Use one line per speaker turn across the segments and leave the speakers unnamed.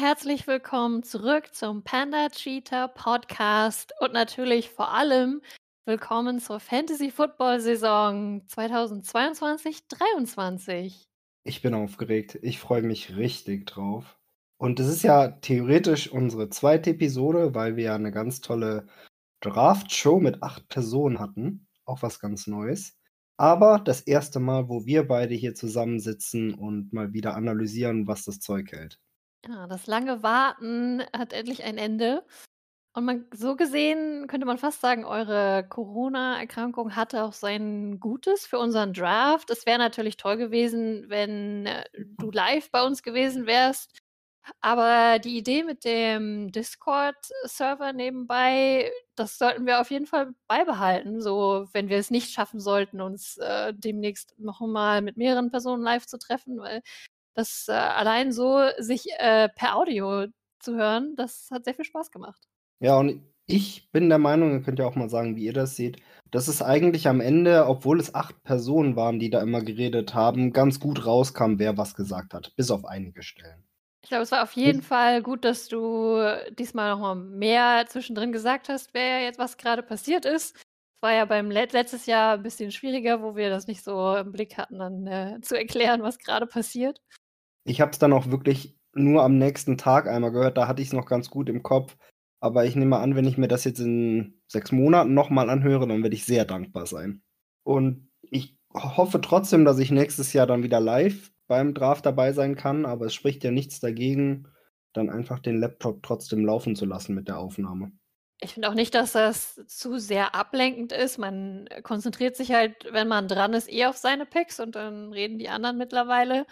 Herzlich willkommen zurück zum Panda Cheetah Podcast und natürlich vor allem willkommen zur Fantasy Football Saison 2022-23.
Ich bin aufgeregt. Ich freue mich richtig drauf. Und es ist ja theoretisch unsere zweite Episode, weil wir ja eine ganz tolle Draft-Show mit acht Personen hatten. Auch was ganz Neues. Aber das erste Mal, wo wir beide hier zusammensitzen und mal wieder analysieren, was das Zeug hält.
Ja, das lange Warten hat endlich ein Ende. Und man so gesehen könnte man fast sagen, eure Corona-Erkrankung hatte auch sein Gutes für unseren Draft. Es wäre natürlich toll gewesen, wenn äh, du live bei uns gewesen wärst. Aber die Idee mit dem Discord-Server nebenbei, das sollten wir auf jeden Fall beibehalten. So, wenn wir es nicht schaffen sollten, uns äh, demnächst noch mal mit mehreren Personen live zu treffen, weil das äh, allein so sich äh, per Audio zu hören, das hat sehr viel Spaß gemacht.
Ja, und ich bin der Meinung, ihr könnt ja auch mal sagen, wie ihr das seht, dass es eigentlich am Ende, obwohl es acht Personen waren, die da immer geredet haben, ganz gut rauskam, wer was gesagt hat, bis auf einige Stellen.
Ich glaube, es war auf jeden Fall gut, dass du diesmal noch mal mehr zwischendrin gesagt hast, wer jetzt was gerade passiert ist. Es war ja beim Let letztes Jahr ein bisschen schwieriger, wo wir das nicht so im Blick hatten, dann äh, zu erklären, was gerade passiert.
Ich habe es dann auch wirklich nur am nächsten Tag einmal gehört, da hatte ich es noch ganz gut im Kopf. Aber ich nehme an, wenn ich mir das jetzt in sechs Monaten nochmal anhöre, dann werde ich sehr dankbar sein. Und ich hoffe trotzdem, dass ich nächstes Jahr dann wieder live beim Draft dabei sein kann, aber es spricht ja nichts dagegen, dann einfach den Laptop trotzdem laufen zu lassen mit der Aufnahme.
Ich finde auch nicht, dass das zu sehr ablenkend ist. Man konzentriert sich halt, wenn man dran ist, eh auf seine Picks und dann reden die anderen mittlerweile.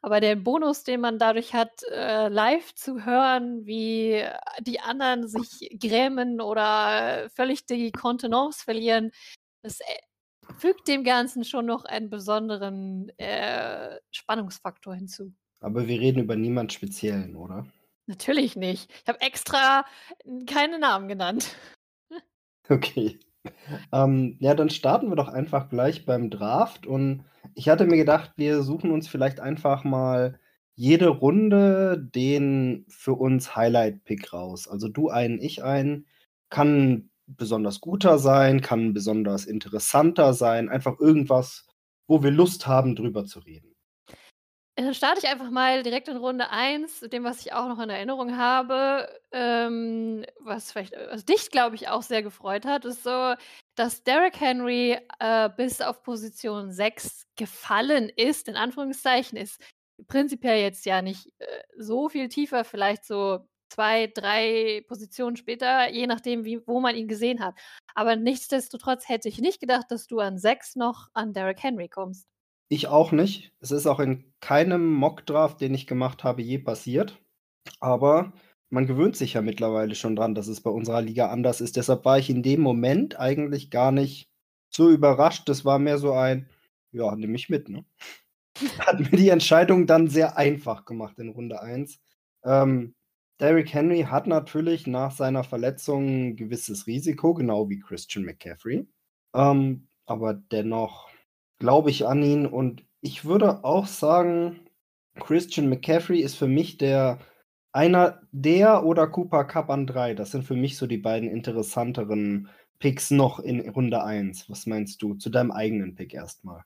Aber der Bonus, den man dadurch hat, äh, live zu hören, wie die anderen sich grämen oder völlig die Kontenance verlieren, das äh, fügt dem Ganzen schon noch einen besonderen äh, Spannungsfaktor hinzu.
Aber wir reden über niemand Speziellen, oder?
Natürlich nicht. Ich habe extra keine Namen genannt.
Okay. Ähm, ja, dann starten wir doch einfach gleich beim Draft. Und ich hatte mir gedacht, wir suchen uns vielleicht einfach mal jede Runde den für uns Highlight-Pick raus. Also du einen, ich einen. Kann besonders guter sein, kann besonders interessanter sein. Einfach irgendwas, wo wir Lust haben, drüber zu reden.
Dann starte ich einfach mal direkt in Runde 1, dem, was ich auch noch in Erinnerung habe, ähm, was vielleicht was dich, glaube ich, auch sehr gefreut hat, ist so, dass Derrick Henry äh, bis auf Position 6 gefallen ist, in Anführungszeichen, ist prinzipiell jetzt ja nicht äh, so viel tiefer, vielleicht so zwei, drei Positionen später, je nachdem, wie, wo man ihn gesehen hat. Aber nichtsdestotrotz hätte ich nicht gedacht, dass du an 6 noch an Derrick Henry kommst.
Ich auch nicht. Es ist auch in keinem Mockdraft, den ich gemacht habe, je passiert. Aber man gewöhnt sich ja mittlerweile schon dran, dass es bei unserer Liga anders ist. Deshalb war ich in dem Moment eigentlich gar nicht so überrascht. Das war mehr so ein, ja, nehme ich mit, ne? Hat mir die Entscheidung dann sehr einfach gemacht in Runde 1. Ähm, Derrick Henry hat natürlich nach seiner Verletzung ein gewisses Risiko, genau wie Christian McCaffrey. Ähm, aber dennoch glaube ich an ihn. Und ich würde auch sagen, Christian McCaffrey ist für mich der einer der oder Cooper Cup an drei. Das sind für mich so die beiden interessanteren Picks noch in Runde 1. Was meinst du zu deinem eigenen Pick erstmal?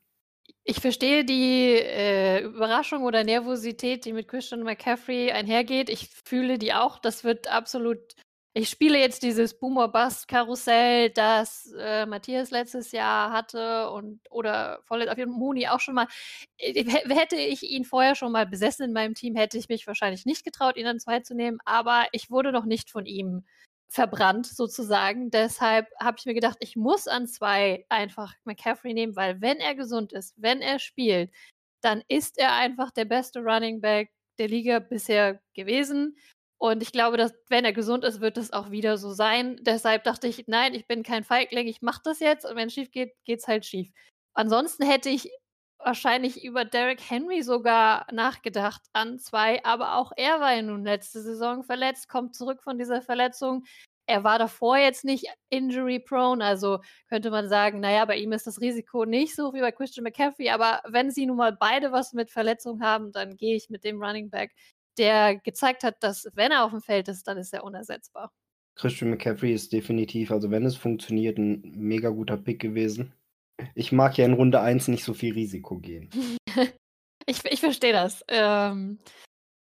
Ich verstehe die äh, Überraschung oder Nervosität, die mit Christian McCaffrey einhergeht. Ich fühle die auch. Das wird absolut ich spiele jetzt dieses Boomer-Bust-Karussell, das äh, Matthias letztes Jahr hatte und oder vorletzt auf jeden Fall Moni auch schon mal. Äh, hätte ich ihn vorher schon mal besessen in meinem Team, hätte ich mich wahrscheinlich nicht getraut, ihn an zwei zu nehmen, aber ich wurde noch nicht von ihm verbrannt sozusagen. Deshalb habe ich mir gedacht, ich muss an zwei einfach McCaffrey nehmen, weil wenn er gesund ist, wenn er spielt, dann ist er einfach der beste Running Back der Liga bisher gewesen. Und ich glaube, dass, wenn er gesund ist, wird es auch wieder so sein. Deshalb dachte ich, nein, ich bin kein Feigling, ich mache das jetzt und wenn es schief geht, geht es halt schief. Ansonsten hätte ich wahrscheinlich über Derrick Henry sogar nachgedacht an zwei, aber auch er war ja nun letzte Saison verletzt, kommt zurück von dieser Verletzung. Er war davor jetzt nicht injury prone, also könnte man sagen, naja, bei ihm ist das Risiko nicht so wie bei Christian McCaffrey, aber wenn sie nun mal beide was mit Verletzung haben, dann gehe ich mit dem Running Back der gezeigt hat, dass wenn er auf dem Feld ist, dann ist er unersetzbar.
Christian McCaffrey ist definitiv, also wenn es funktioniert, ein mega guter Pick gewesen. Ich mag ja in Runde 1 nicht so viel Risiko gehen.
ich ich verstehe das. Ähm,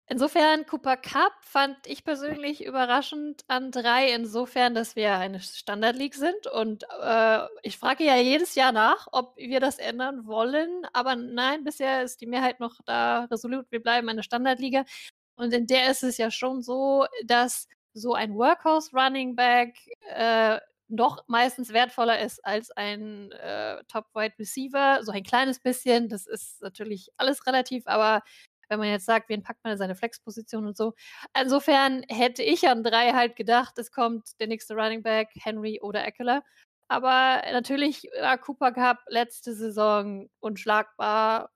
insofern, Cooper Cup fand ich persönlich überraschend an 3, insofern, dass wir eine Standard League sind. Und äh, ich frage ja jedes Jahr nach, ob wir das ändern wollen. Aber nein, bisher ist die Mehrheit noch da resolut. Wir bleiben eine Standardliga. Und in der ist es ja schon so, dass so ein Workhorse Running Back äh, noch meistens wertvoller ist als ein äh, Top Wide Receiver. So ein kleines bisschen. Das ist natürlich alles relativ, aber wenn man jetzt sagt, wen packt man in seine Flexposition und so. Insofern hätte ich an drei halt gedacht, es kommt der nächste Running Back, Henry oder Eckler. Aber natürlich war Cooper Cup letzte Saison unschlagbar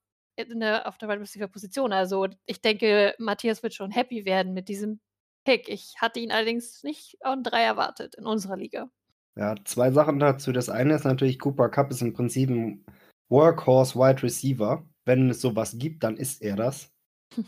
der, auf der Wide Receiver Position. Also ich denke, Matthias wird schon happy werden mit diesem Pick. Ich hatte ihn allerdings nicht an drei erwartet in unserer Liga.
Ja, zwei Sachen dazu. Das eine ist natürlich, Cooper Cup ist im Prinzip ein Workhorse Wide Receiver. Wenn es sowas gibt, dann ist er das.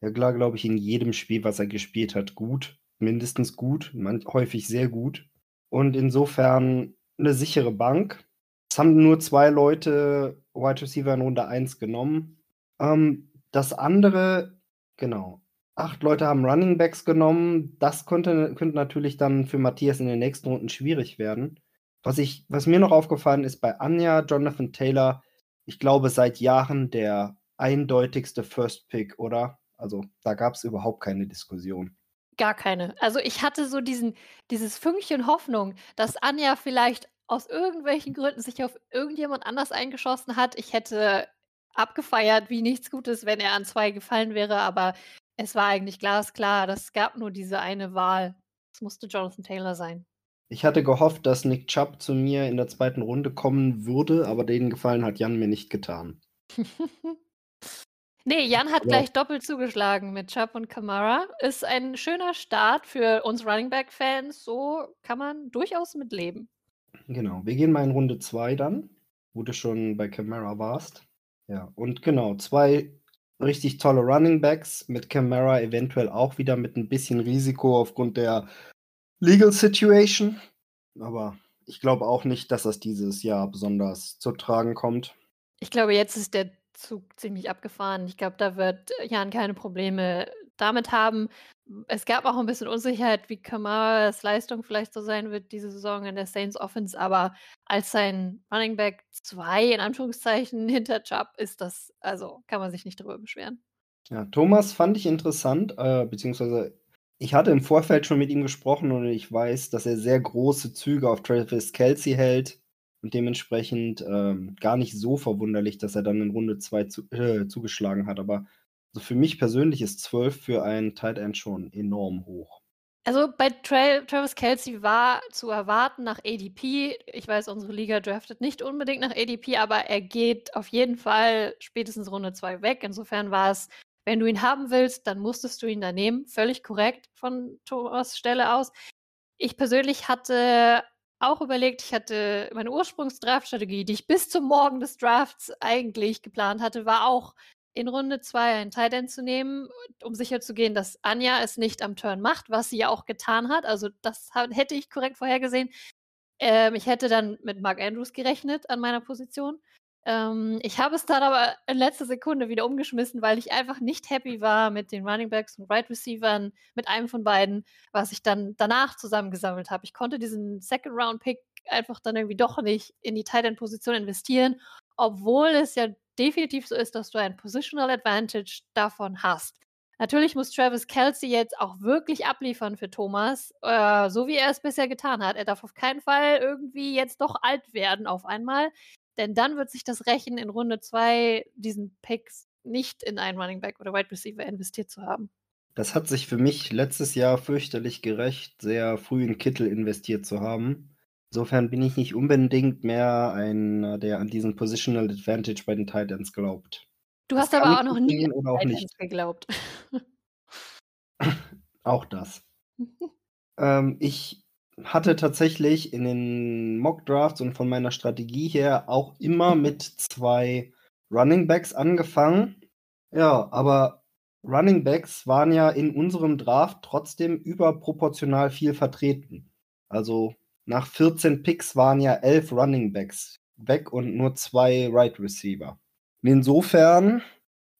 Ja, klar, glaube ich, in jedem Spiel, was er gespielt hat, gut. Mindestens gut, manch, häufig sehr gut. Und insofern eine sichere Bank. Es haben nur zwei Leute Wide Receiver in Runde 1 genommen. Ähm, das andere, genau, acht Leute haben Running Backs genommen. Das könnte, könnte natürlich dann für Matthias in den nächsten Runden schwierig werden. Was, ich, was mir noch aufgefallen ist bei Anja, Jonathan Taylor, ich glaube seit Jahren der eindeutigste First Pick, oder? Also da gab es überhaupt keine Diskussion.
Gar keine. Also ich hatte so diesen, dieses Fünkchen Hoffnung, dass Anja vielleicht aus irgendwelchen Gründen sich auf irgendjemand anders eingeschossen hat. Ich hätte abgefeiert wie nichts Gutes, wenn er an zwei gefallen wäre, aber es war eigentlich glasklar, das gab nur diese eine Wahl. Es musste Jonathan Taylor sein.
Ich hatte gehofft, dass Nick Chubb zu mir in der zweiten Runde kommen würde, aber den Gefallen hat Jan mir nicht getan.
nee, Jan hat aber gleich doppelt zugeschlagen mit Chubb und Kamara. Ist ein schöner Start für uns Running Back-Fans. So kann man durchaus mitleben.
Genau, wir gehen mal in Runde 2 dann, wo du schon bei Camara warst. Ja, und genau, zwei richtig tolle Running Backs mit Camara eventuell auch wieder mit ein bisschen Risiko aufgrund der Legal Situation. Aber ich glaube auch nicht, dass das dieses Jahr besonders zu tragen kommt.
Ich glaube, jetzt ist der Zug ziemlich abgefahren. Ich glaube, da wird Jan keine Probleme damit haben. Es gab auch ein bisschen Unsicherheit, wie Kamaras Leistung vielleicht so sein wird diese Saison in der Saints Offense, aber als sein Running Back 2 in Anführungszeichen hinter Chubb ist das, also kann man sich nicht darüber beschweren.
Ja, Thomas fand ich interessant, äh, beziehungsweise ich hatte im Vorfeld schon mit ihm gesprochen und ich weiß, dass er sehr große Züge auf Travis Kelsey hält und dementsprechend ähm, gar nicht so verwunderlich, dass er dann in Runde 2 zu, äh, zugeschlagen hat. Aber also für mich persönlich ist 12 für einen Tight End schon enorm hoch.
Also bei Tra Travis Kelsey war zu erwarten nach ADP. Ich weiß, unsere Liga draftet nicht unbedingt nach ADP, aber er geht auf jeden Fall spätestens Runde 2 weg. Insofern war es, wenn du ihn haben willst, dann musstest du ihn da nehmen. Völlig korrekt von Thomas Stelle aus. Ich persönlich hatte auch überlegt, ich hatte meine Ursprungsdraftstrategie, die ich bis zum Morgen des Drafts eigentlich geplant hatte, war auch in Runde 2 einen Tight End zu nehmen, um sicherzugehen, dass Anja es nicht am Turn macht, was sie ja auch getan hat. Also das hätte ich korrekt vorhergesehen. Ähm, ich hätte dann mit Mark Andrews gerechnet an meiner Position. Ähm, ich habe es dann aber in letzter Sekunde wieder umgeschmissen, weil ich einfach nicht happy war mit den Running Backs und Right Receivern, mit einem von beiden, was ich dann danach zusammengesammelt habe. Ich konnte diesen Second Round Pick einfach dann irgendwie doch nicht in die Tight End Position investieren, obwohl es ja definitiv so ist, dass du ein Positional Advantage davon hast. Natürlich muss Travis Kelsey jetzt auch wirklich abliefern für Thomas, äh, so wie er es bisher getan hat. Er darf auf keinen Fall irgendwie jetzt doch alt werden auf einmal, denn dann wird sich das rächen, in Runde 2 diesen Picks nicht in einen Running Back oder Wide Receiver investiert zu haben.
Das hat sich für mich letztes Jahr fürchterlich gerecht, sehr früh in Kittel investiert zu haben. Insofern bin ich nicht unbedingt mehr einer, der an diesen Positional Advantage bei den Titans glaubt.
Du hast aber auch noch nie an auch Titans geglaubt.
auch das. ähm, ich hatte tatsächlich in den Mock Drafts und von meiner Strategie her auch immer mit zwei Running Backs angefangen. Ja, aber Running Backs waren ja in unserem Draft trotzdem überproportional viel vertreten. Also nach 14 Picks waren ja elf Running Backs weg und nur zwei Right Receiver. insofern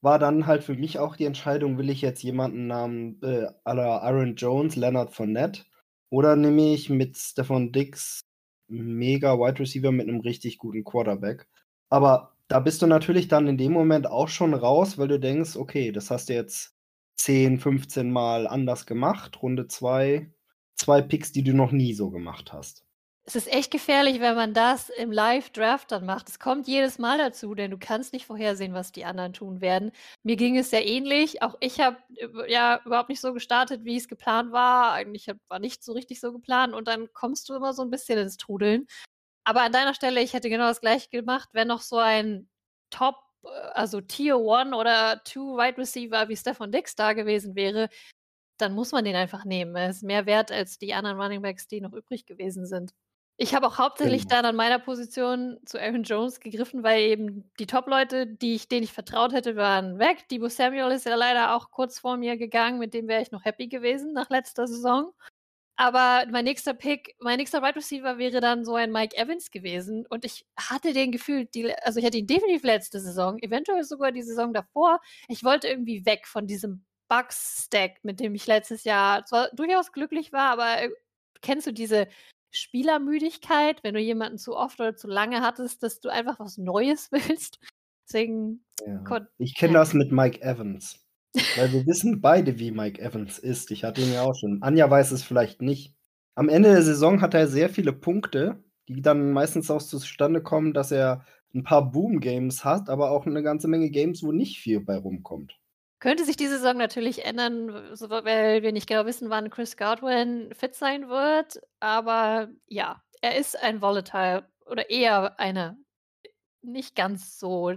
war dann halt für mich auch die Entscheidung, will ich jetzt jemanden namens äh, Aaron Jones, Leonard Fournette oder nehme ich mit Stefan Dix mega Wide Receiver mit einem richtig guten Quarterback. Aber da bist du natürlich dann in dem Moment auch schon raus, weil du denkst, okay, das hast du jetzt 10, 15 Mal anders gemacht, Runde 2, zwei Picks, die du noch nie so gemacht hast
es ist echt gefährlich, wenn man das im Live-Draft dann macht. Es kommt jedes Mal dazu, denn du kannst nicht vorhersehen, was die anderen tun werden. Mir ging es sehr ähnlich. Auch ich habe ja überhaupt nicht so gestartet, wie es geplant war. Eigentlich war nicht so richtig so geplant und dann kommst du immer so ein bisschen ins Trudeln. Aber an deiner Stelle, ich hätte genau das gleiche gemacht, wenn noch so ein Top, äh, also Tier 1 oder 2 Wide Receiver wie Stefan Dix da gewesen wäre, dann muss man den einfach nehmen. Er ist mehr wert als die anderen Running Backs, die noch übrig gewesen sind. Ich habe auch hauptsächlich Genau. dann an meiner Position zu Aaron Jones gegriffen, weil eben die Top-Leute, die ich denen ich vertraut hätte, waren weg. Deebo Samuel ist ja leider auch kurz vor mir gegangen, mit dem wäre ich noch happy gewesen nach letzter Saison. Aber mein nächster Pick mein nächster Wide Receiver wäre dann so ein Mike Evans gewesen und ich hatte den Gefühl, die also, ich hatte ihn definitiv letzte Saison, eventuell sogar die Saison davor. Ich wollte irgendwie weg von diesem Bucks-Stack, mit dem ich letztes Jahr zwar durchaus glücklich war, aber, äh, kennst du diese Spielermüdigkeit, wenn du jemanden zu oft oder zu lange hattest, dass du einfach was Neues willst. Deswegen.
Ja. Ich kenne ja. das mit Mike Evans. Weil wir wissen beide, wie Mike Evans ist. Ich hatte ihn ja auch schon. Anja weiß es vielleicht nicht. Am Ende der Saison hat er sehr viele Punkte, die dann meistens auch zustande kommen, dass er ein paar Boom-Games hat, aber auch eine ganze Menge Games, wo nicht viel bei rumkommt.
Könnte sich diese Saison natürlich ändern, weil wir nicht genau wissen, wann Chris Godwin fit sein wird. Aber ja, er ist ein Volatile oder eher eine nicht ganz so,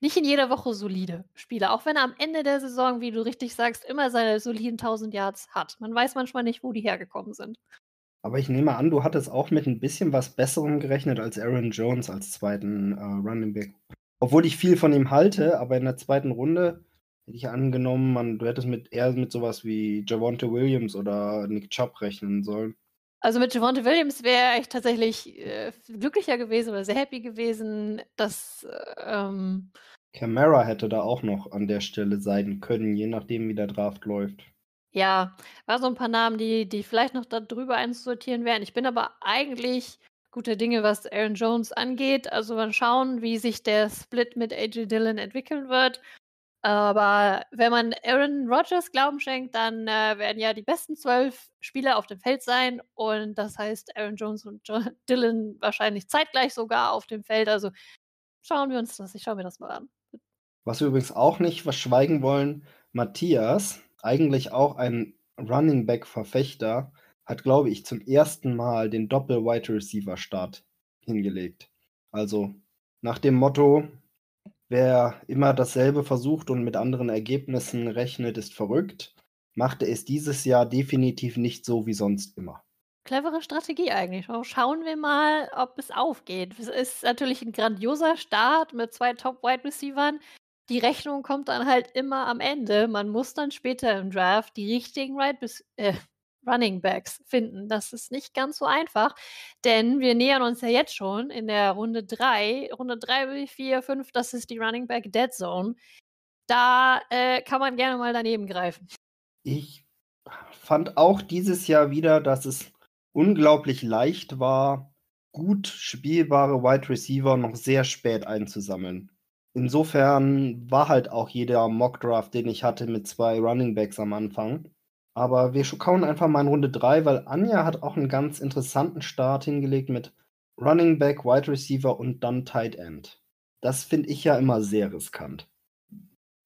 nicht in jeder Woche solide Spieler. Auch wenn er am Ende der Saison, wie du richtig sagst, immer seine soliden 1000 Yards hat. Man weiß manchmal nicht, wo die hergekommen sind.
Aber ich nehme an, du hattest auch mit ein bisschen was Besserem gerechnet als Aaron Jones als zweiten äh, Running Back. Obwohl ich viel von ihm halte, aber in der zweiten Runde Hätte ich angenommen, man, du hättest mit eher mit sowas wie Javonte Williams oder Nick Chubb rechnen sollen.
Also mit Javonte Williams wäre ich tatsächlich äh, glücklicher gewesen oder sehr happy gewesen, dass ähm,
Camara hätte da auch noch an der Stelle sein können, je nachdem, wie der Draft läuft.
Ja, war so ein paar Namen, die, die vielleicht noch da drüber einzusortieren wären. Ich bin aber eigentlich guter Dinge, was Aaron Jones angeht. Also mal schauen, wie sich der Split mit AJ Dillon entwickeln wird. Aber wenn man Aaron Rodgers Glauben schenkt, dann äh, werden ja die besten zwölf Spieler auf dem Feld sein. Und das heißt, Aaron Jones und jo Dylan wahrscheinlich zeitgleich sogar auf dem Feld. Also schauen wir uns das, ich schaue mir das mal an.
Was wir übrigens auch nicht verschweigen wollen, Matthias, eigentlich auch ein Running Back-Verfechter, hat, glaube ich, zum ersten Mal den Doppel-Wide Receiver-Start hingelegt. Also nach dem Motto, Wer immer dasselbe versucht und mit anderen Ergebnissen rechnet, ist verrückt. Machte es dieses Jahr definitiv nicht so wie sonst immer.
Clevere Strategie eigentlich. Schauen wir mal, ob es aufgeht. Es ist natürlich ein grandioser Start mit zwei Top-Wide Receivern. Die Rechnung kommt dann halt immer am Ende. Man muss dann später im Draft die richtigen Right äh, Running Backs finden. Das ist nicht ganz so einfach, denn wir nähern uns ja jetzt schon in der Runde 3. Runde 3, 4, 5, das ist die Running Back Dead Zone. Da äh, kann man gerne mal daneben greifen.
Ich fand auch dieses Jahr wieder, dass es unglaublich leicht war, gut spielbare Wide Receiver noch sehr spät einzusammeln. Insofern war halt auch jeder Mock Draft, den ich hatte, mit zwei Running Backs am Anfang. Aber wir schauen einfach mal in Runde 3, weil Anja hat auch einen ganz interessanten Start hingelegt mit Running Back, Wide Receiver und dann Tight End. Das finde ich ja immer sehr riskant,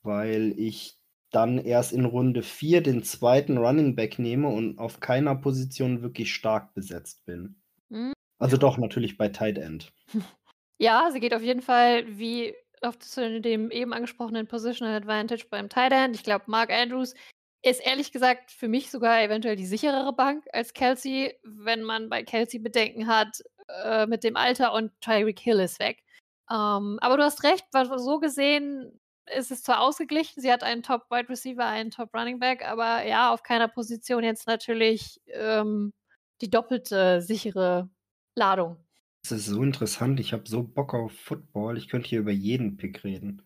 weil ich dann erst in Runde 4 den zweiten Running Back nehme und auf keiner Position wirklich stark besetzt bin. Mhm. Also doch natürlich bei Tight End.
Ja, sie geht auf jeden Fall wie auf dem eben angesprochenen Positional Advantage beim Tight End. Ich glaube, Mark Andrews ist ehrlich gesagt für mich sogar eventuell die sicherere Bank als Kelsey, wenn man bei Kelsey Bedenken hat äh, mit dem Alter und Tyreek Hill ist weg. Ähm, aber du hast recht, so gesehen ist es zwar ausgeglichen, sie hat einen Top-Wide Receiver, einen Top-Running Back, aber ja, auf keiner Position jetzt natürlich ähm, die doppelte sichere Ladung.
Das ist so interessant. Ich habe so Bock auf Football. Ich könnte hier über jeden Pick reden.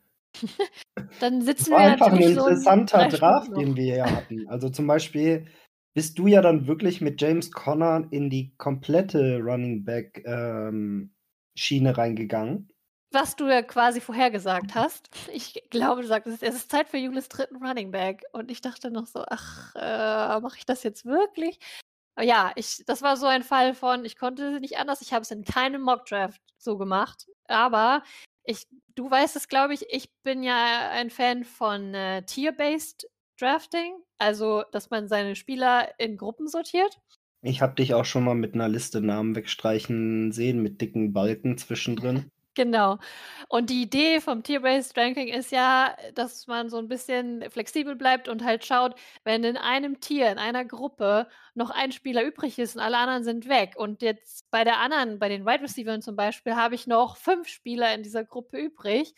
Dann
Das
sitzen
war
wir
einfach ein
so
interessanter
drei
Draft, den wir hier hatten. Also zum Beispiel bist du ja dann wirklich mit James Conner in die komplette Running Back ähm, Schiene reingegangen.
Was du ja quasi vorhergesagt hast. Ich glaube, du sagtest, es ist Zeit für Julis dritten Running Back. Und ich dachte noch so, ach, äh, mache ich das jetzt wirklich? Aber ja, ich, das war so ein Fall von, ich konnte nicht anders. Ich habe es in keinem Mockdraft so gemacht. Aber ich, du weißt es, glaube ich, ich bin ja ein Fan von äh, Tier-Based Drafting. Also, dass man seine Spieler in Gruppen sortiert.
Ich habe dich auch schon mal mit einer Liste Namen wegstreichen sehen, mit dicken Balken zwischendrin.
Genau. Und die Idee vom Tier-Based Ranking ist ja, dass man so ein bisschen flexibel bleibt und halt schaut, wenn in einem Tier, in einer Gruppe noch ein Spieler übrig ist und alle anderen sind weg und jetzt bei der anderen, bei den Wide Receivers zum Beispiel, habe ich noch fünf Spieler in dieser Gruppe übrig,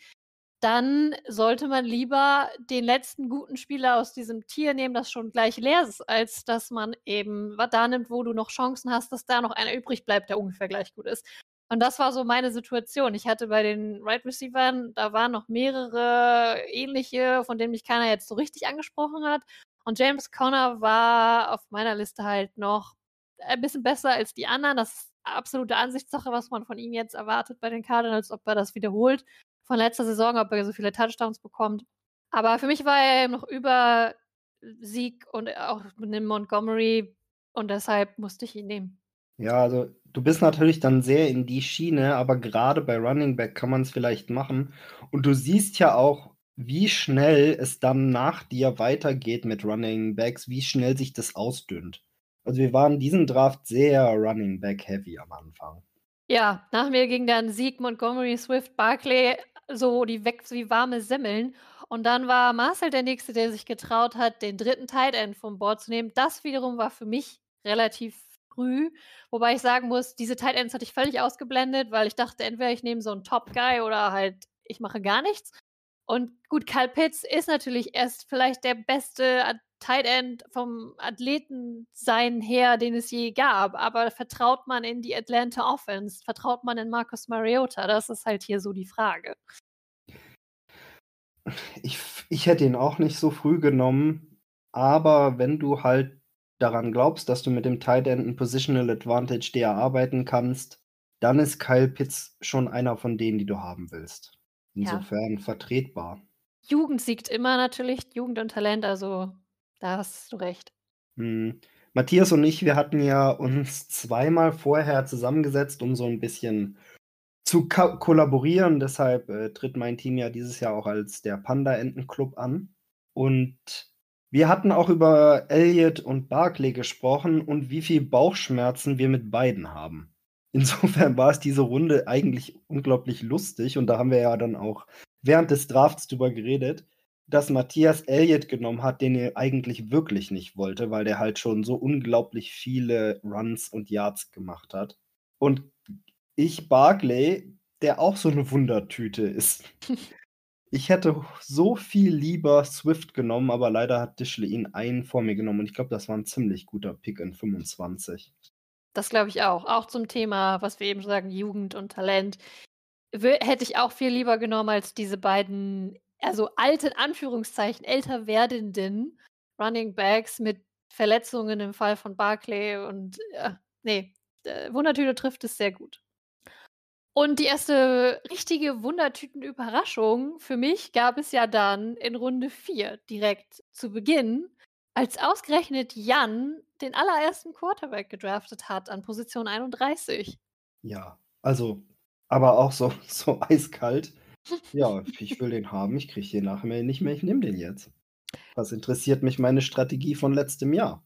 dann sollte man lieber den letzten guten Spieler aus diesem Tier nehmen, das schon gleich leer ist, als dass man eben was da nimmt, wo du noch Chancen hast, dass da noch einer übrig bleibt, der ungefähr gleich gut ist. Und das war so meine Situation. Ich hatte bei den Right Receivern, da waren noch mehrere ähnliche, von denen mich keiner jetzt so richtig angesprochen hat. Und James Conner war auf meiner Liste halt noch ein bisschen besser als die anderen. Das ist absolute Ansichtssache, was man von ihm jetzt erwartet bei den Cardinals, ob er das wiederholt von letzter Saison, ob er so viele Touchdowns bekommt. Aber für mich war er noch über Sieg und auch mit dem Montgomery und deshalb musste ich ihn nehmen.
Ja, also du bist natürlich dann sehr in die Schiene, aber gerade bei Running Back kann man es vielleicht machen. Und du siehst ja auch, wie schnell es dann nach dir weitergeht mit Running Backs, wie schnell sich das ausdünnt. Also wir waren diesen Draft sehr Running Back heavy am Anfang.
Ja, nach mir ging dann Sieg, Montgomery, Swift, Barkley, so die weg wie warme Semmeln. Und dann war Marcel der Nächste, der sich getraut hat, den dritten Tight End vom Board zu nehmen. Das wiederum war für mich relativ früh, wobei ich sagen muss, diese Tight Ends hatte ich völlig ausgeblendet, weil ich dachte, entweder ich nehme so einen Top Guy oder halt ich mache gar nichts. Und gut, Kyle Pitts ist natürlich erst vielleicht der beste Tight End vom Athletensein her, den es je gab. Aber vertraut man in die Atlanta Offense? Vertraut man in Marcus Mariota? Das ist halt hier so die Frage.
Ich, ich hätte ihn auch nicht so früh genommen, aber wenn du halt daran glaubst, dass du mit dem Tight End ein Positional Advantage dir erarbeiten kannst, dann ist Kyle Pitts schon einer von denen, die du haben willst.
Ja.
Insofern vertretbar.
Jugend siegt immer natürlich, Jugend und Talent, also da hast du recht.
Hm. Matthias und ich, wir hatten ja uns zweimal vorher zusammengesetzt, um so ein bisschen zu ko kollaborieren. Deshalb äh, tritt mein Team ja dieses Jahr auch als der Panda-Enten-Club an. Und wir hatten auch über Elliot und Barclay gesprochen und wie viel Bauchschmerzen wir mit beiden haben. Insofern war es diese Runde eigentlich unglaublich lustig und da haben wir ja dann auch während des Drafts drüber geredet, dass Matthias Elliott genommen hat, den er eigentlich wirklich nicht wollte, weil der halt schon so unglaublich viele Runs und Yards gemacht hat. Und ich Barclay, der auch so eine Wundertüte ist. Ich hätte so viel lieber Swift genommen, aber leider hat Dishley ihn einen vor mir genommen und ich glaube, das war ein ziemlich guter Pick in 25.
Das glaube ich auch. Auch zum Thema, was wir eben schon sagen, Jugend und Talent. Wö- Hätte ich auch viel lieber genommen als diese beiden, also alten Anführungszeichen, älter werdenden Running Backs mit Verletzungen im Fall von Barclay und äh, nee, äh, Wundertüte trifft es sehr gut. Und die erste richtige Wundertüten-Überraschung für mich gab es ja dann in Runde 4 direkt zu Beginn, als ausgerechnet Jan den allerersten Quarterback gedraftet hat an Position 31.
Ja, also, aber auch so, so eiskalt. Ja, ich will den haben, ich kriege den nachher nicht mehr, ich nehme den jetzt. Was interessiert mich meine Strategie von letztem Jahr?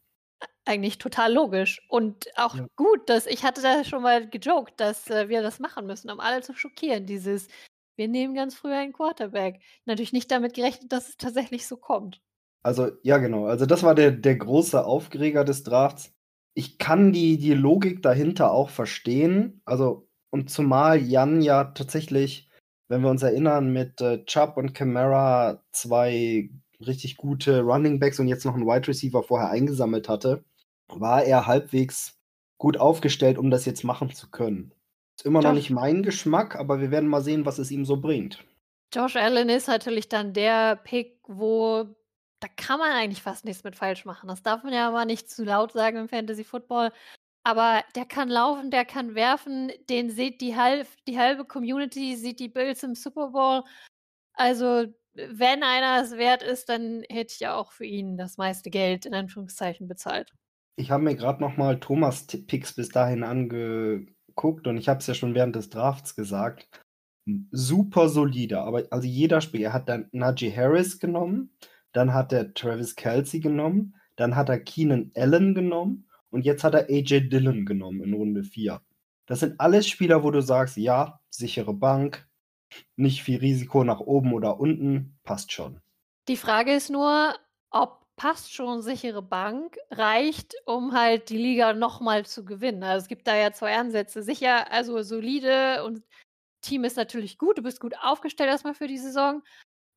Eigentlich total logisch. Und auch
Ja.
gut, dass ich hatte da schon mal gejoked, dass äh, wir das machen müssen, um alle zu schockieren. Dieses, wir nehmen ganz früh einen Quarterback. Natürlich nicht damit gerechnet, dass es tatsächlich so kommt.
Also, ja, genau. Also, das war der, der große Aufreger des Drafts. Ich kann die, die Logik dahinter auch verstehen. Also, und zumal Jan ja tatsächlich wenn wir uns erinnern, mit äh, Chubb und Camara zwei richtig gute Running Backs und jetzt noch einen Wide Receiver vorher eingesammelt hatte, war er halbwegs gut aufgestellt, um das jetzt machen zu können. Ist immer noch nicht mein Geschmack, aber wir werden mal sehen, was es ihm so bringt.
Josh Allen ist natürlich dann der Pick, wo da kann man eigentlich fast nichts mit falsch machen. Das darf man ja aber nicht zu laut sagen im Fantasy Football. Aber der kann laufen, der kann werfen, den sieht die, halb, die halbe Community, sieht die Bills im Super Bowl. Also, wenn einer es wert ist, dann hätte ich ja auch für ihn das meiste Geld in Anführungszeichen bezahlt.
Ich habe mir gerade nochmal Thomas Picks bis dahin angeguckt und ich habe es ja schon während des Drafts gesagt. Super solide, aber also jeder Spieler hat dann Najee Harris genommen, dann hat er Travis Kelsey genommen, dann hat er Keenan Allen genommen und jetzt hat er AJ Dillon genommen in Runde 4. Das sind alles Spieler, wo du sagst, ja, sichere Bank, nicht viel Risiko nach oben oder unten, passt schon.
Die Frage ist nur, ob passt schon sichere Bank reicht, um halt die Liga nochmal zu gewinnen. Also es gibt da ja zwei Ansätze. Sicher, also solide und Team ist natürlich gut, du bist gut aufgestellt erstmal für die Saison,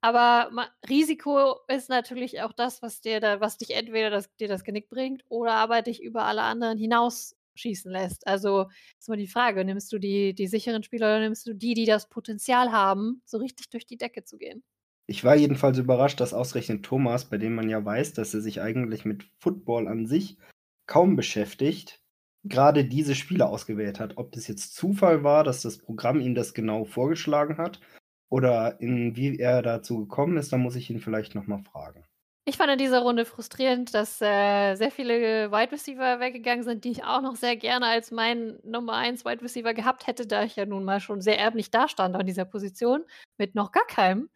aber Risiko ist natürlich auch das, was dir da, was dich entweder das, dir das Genick bringt oder aber dich über alle anderen hinausschießen lässt. Also ist immer die Frage, nimmst du die, die sicheren Spieler oder nimmst du die, die das Potenzial haben, so richtig durch die Decke zu gehen?
Ich war jedenfalls überrascht, dass ausgerechnet Thomas, bei dem man ja weiß, dass er sich eigentlich mit Football an sich kaum beschäftigt, gerade diese Spiele ausgewählt hat. Ob das jetzt Zufall war, dass das Programm ihm das genau vorgeschlagen hat oder in wie er dazu gekommen ist, da muss ich ihn vielleicht nochmal fragen.
Ich fand in dieser Runde frustrierend, dass äh, sehr viele Wide Receiver weggegangen sind, die ich auch noch sehr gerne als mein Nummer 1 Wide Receiver gehabt hätte, da ich ja nun mal schon sehr erblich dastand an dieser Position, mit noch gar keinem.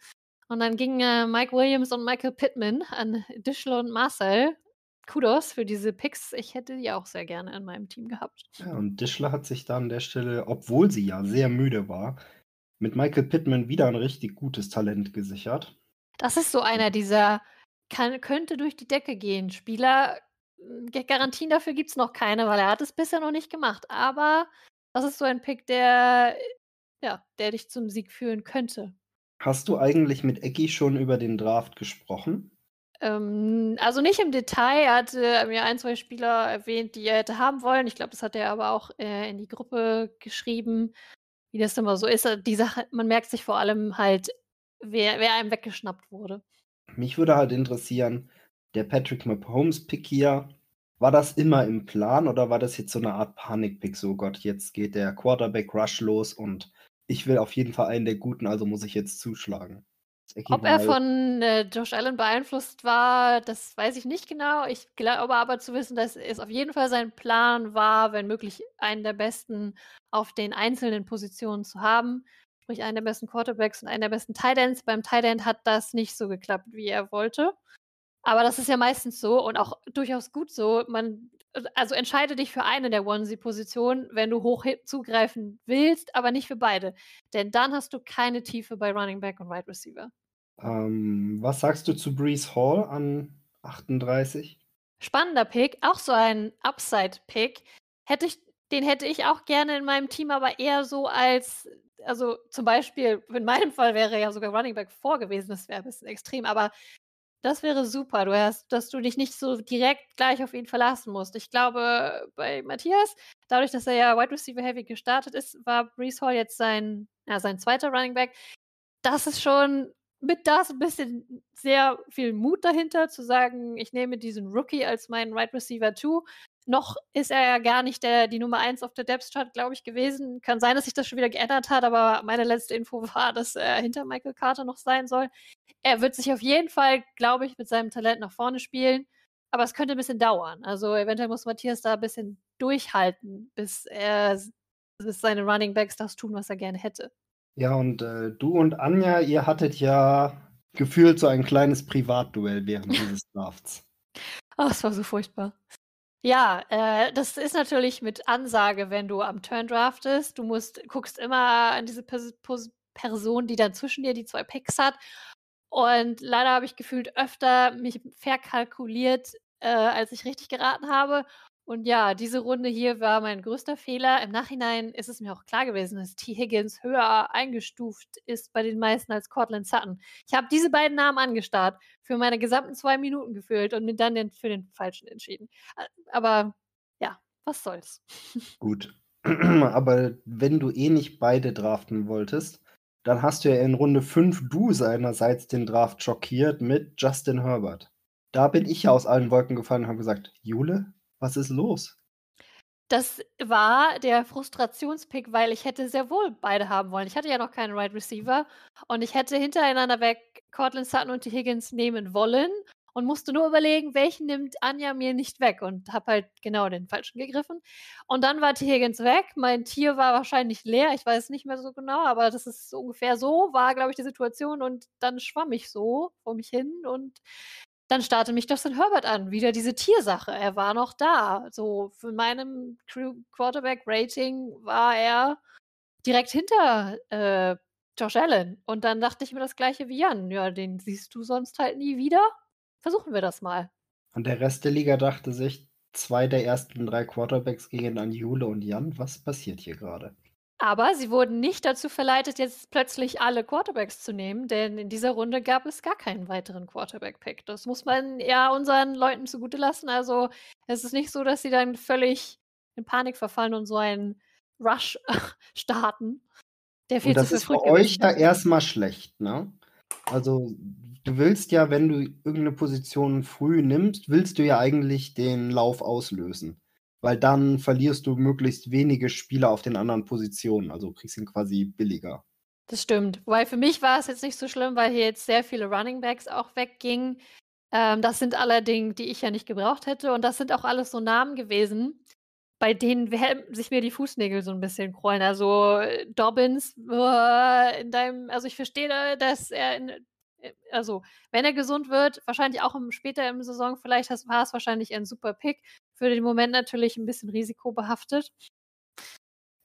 Und dann gingen äh, Mike Williams und Michael Pittman an Dischler und Marcel. Kudos für diese Picks. Ich hätte die auch sehr gerne in meinem Team gehabt.
Ja, und Dischler hat sich da an der Stelle, obwohl sie ja sehr müde war, mit Michael Pittman wieder ein richtig gutes Talent gesichert.
Das ist so einer dieser, kann, könnte durch die Decke gehen. Spieler, Garantien dafür gibt es noch keine, weil er hat es bisher noch nicht gemacht. Aber das ist so ein Pick, der, ja, der dich zum Sieg führen könnte.
Hast du eigentlich mit Ecki schon über den Draft gesprochen?
Ähm, also nicht im Detail. Er hatte mir ein, zwei Spieler erwähnt, die er hätte haben wollen. Ich glaube, das hat er aber auch äh, in die Gruppe geschrieben, wie das immer so ist. Die Sache, man merkt sich vor allem halt, wer, wer einem weggeschnappt wurde.
Mich würde halt interessieren, der Patrick Mahomes-Pick hier, war das immer im Plan oder war das jetzt so eine Art Panik-Pick? So Gott, jetzt geht der Quarterback-Rush los und ich will auf jeden Fall einen der Guten, also muss ich jetzt zuschlagen.
Ob er von äh, Josh Allen beeinflusst war, das weiß ich nicht genau. Ich glaube aber zu wissen, dass es auf jeden Fall sein Plan war, wenn möglich einen der besten auf den einzelnen Positionen zu haben. Sprich, einen der besten Quarterbacks und einen der besten Tight Ends. Beim Tight End hat das nicht so geklappt, wie er wollte. Aber das ist ja meistens so und auch durchaus gut so. Man also entscheide dich für eine der Onesie-Positionen, wenn du hoch zugreifen willst, aber nicht für beide. Denn dann hast du keine Tiefe bei Running Back und Wide Receiver.
Ähm, was sagst du zu Brees Hall an 38?
Spannender Pick, auch so ein Upside-Pick. Hätte ich, den hätte ich auch gerne in meinem Team, aber eher so als, also zum Beispiel, in meinem Fall wäre ja sogar Running Back vor gewesen, das wäre ein bisschen extrem, aber das wäre super, du hast dass du dich nicht so direkt gleich auf ihn verlassen musst. Ich glaube, bei Matthias, dadurch, dass er ja Wide Receiver Heavy gestartet ist, war Brees Hall jetzt sein, ja, sein zweiter Running Back. Das ist schon mit das ein bisschen sehr viel Mut dahinter, zu sagen, ich nehme diesen Rookie als meinen Wide Receiver 2. Noch ist er ja gar nicht der, die Nummer 1 auf der Depth Chart, glaube ich, gewesen. Kann sein, dass sich das schon wieder geändert hat, aber meine letzte Info war, dass er hinter Michael Carter noch sein soll. Er wird sich auf jeden Fall, glaube ich, mit seinem Talent nach vorne spielen, aber es könnte ein bisschen dauern. Also eventuell muss Matthias da ein bisschen durchhalten, bis er bis seine Running Backs das tun, was er gerne hätte.
Ja, und äh, du und Anja, ihr hattet ja gefühlt so ein kleines Privatduell während dieses Drafts.
Oh, es war so furchtbar. Ja, äh, das ist natürlich mit Ansage, wenn du am Turn draftest. Du musst, guckst immer an diese Pers Pers Person, die dann zwischen dir die zwei Picks hat. Und leider habe ich gefühlt öfter mich verkalkuliert, äh, als ich richtig geraten habe. Und ja, diese Runde hier war mein größter Fehler. Im Nachhinein ist es mir auch klar gewesen, dass T. Higgins höher eingestuft ist bei den meisten als Cortland Sutton. Ich habe diese beiden Namen angestarrt, für meine gesamten zwei Minuten gefühlt und mir dann den, für den falschen entschieden. Aber ja, was soll's.
Gut. Aber wenn du eh nicht beide draften wolltest, dann hast du ja in Runde 5 du seinerseits den Draft schockiert mit Justin Herbert. Da bin ich ja aus allen Wolken gefallen und habe gesagt, Jule, was ist los?
Das war der Frustrationspick, weil ich hätte sehr wohl beide haben wollen. Ich hatte ja noch keinen Wide right Receiver und ich hätte hintereinander weg Cortland Sutton und die Higgins nehmen wollen und musste nur überlegen, welchen nimmt Anja mir nicht weg und habe halt genau den falschen gegriffen. Und dann war T. Higgins weg. Mein Tier war wahrscheinlich leer. Ich weiß nicht mehr so genau, aber das ist ungefähr so, war, glaube ich, die Situation. Und dann schwamm ich so vor mich hin und dann starrte mich Justin Herbert an, wieder diese Tiersache. Er war noch da. So, für meinem Quarterback-Rating war er direkt hinter äh, Josh Allen. Und dann dachte ich mir das gleiche wie Jan. Ja, den siehst du sonst halt nie wieder. Versuchen wir das mal.
Und der Rest der Liga dachte sich, zwei der ersten drei Quarterbacks gingen an Jule und Jan. Was passiert hier gerade?
Aber sie wurden nicht dazu verleitet, jetzt plötzlich alle Quarterbacks zu nehmen, denn in dieser Runde gab es gar keinen weiteren Quarterback-Pick. Das muss man ja unseren Leuten zugute lassen. Also es ist nicht so, dass sie dann völlig in Panik verfallen und so einen Rush starten.
Der viel und das zu ist für euch da erstmal schlecht, ne? Also du willst ja, wenn du irgendeine Position früh nimmst, willst du ja eigentlich den Lauf auslösen weil dann verlierst du möglichst wenige Spieler auf den anderen Positionen. Also kriegst ihn quasi billiger.
Das stimmt. Weil für mich war es jetzt nicht so schlimm, weil hier jetzt sehr viele Running Backs auch weggingen. Ähm, das sind allerdings, die ich ja nicht gebraucht hätte. Und das sind auch alles so Namen gewesen, bei denen sich mir die Fußnägel so ein bisschen krollen. Also Dobbins, äh, in deinem, also ich verstehe, dass er in, äh, also wenn er gesund wird, wahrscheinlich auch im, später im Saison, vielleicht war es wahrscheinlich ein super Pick für den Moment natürlich ein bisschen risikobehaftet.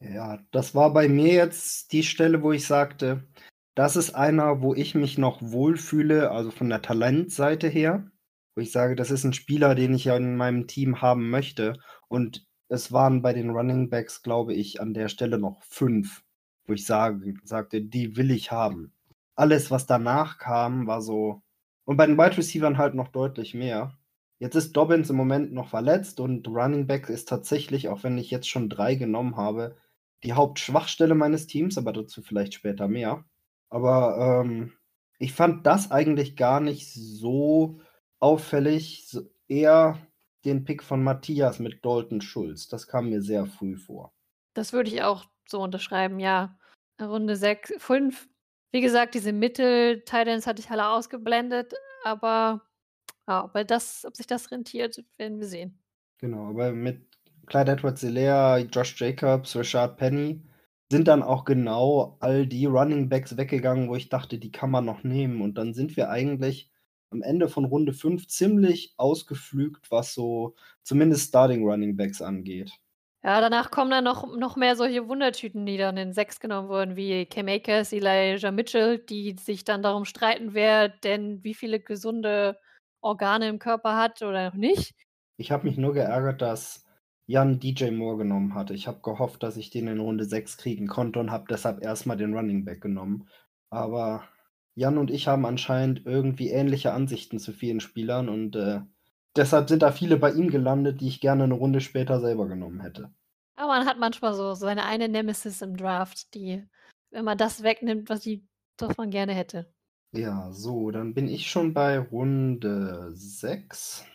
Ja, das war bei mir jetzt die Stelle, wo ich sagte, das ist einer, wo ich mich noch wohlfühle, also von der Talentseite her, wo ich sage, das ist ein Spieler, den ich ja in meinem Team haben möchte. Und es waren bei den Running Backs, glaube ich, an der Stelle noch fünf, wo ich sage, sagte, die will ich haben. Alles, was danach kam, war so. Und bei den Wide Receivers halt noch deutlich mehr. Jetzt ist Dobbins im Moment noch verletzt und Running Back ist tatsächlich, auch wenn ich jetzt schon drei genommen habe, die Hauptschwachstelle meines Teams, aber dazu vielleicht später mehr. Aber ähm, ich fand das eigentlich gar nicht so auffällig. So eher den Pick von Matthias mit Dalton Schulz. Das kam mir sehr früh vor.
Das würde ich auch so unterschreiben, ja. Runde 6, 5. Wie gesagt, diese Mittel-Titans hatte ich alle ausgeblendet, aber ja, weil das, ob sich das rentiert, werden wir sehen.
Genau, aber mit Clyde edwards Hilaire, Josh Jacobs, Rashad Penny sind dann auch genau all die Running Backs weggegangen, wo ich dachte, die kann man noch nehmen. Und dann sind wir eigentlich am Ende von Runde 5 ziemlich ausgeflügt, was so zumindest Starting Running Backs angeht.
Ja, danach kommen dann noch, noch mehr solche Wundertüten, die dann in sechs genommen wurden, wie Cam Akers, Elijah Mitchell, die sich dann darum streiten, wer denn wie viele gesunde Organe im Körper hat oder noch nicht.
Ich habe mich nur geärgert, dass Jan DJ Moore genommen hatte. Ich habe gehofft, dass ich den in Runde 6 kriegen konnte und habe deshalb erstmal den Running Back genommen. Aber Jan und ich haben anscheinend irgendwie ähnliche Ansichten zu vielen Spielern und äh, deshalb sind da viele bei ihm gelandet, die ich gerne eine Runde später selber genommen hätte.
Aber man hat manchmal so seine eine Nemesis im Draft, die, wenn man das wegnimmt, was, die, was man gerne hätte.
Ja, so, dann bin ich schon bei Runde 6.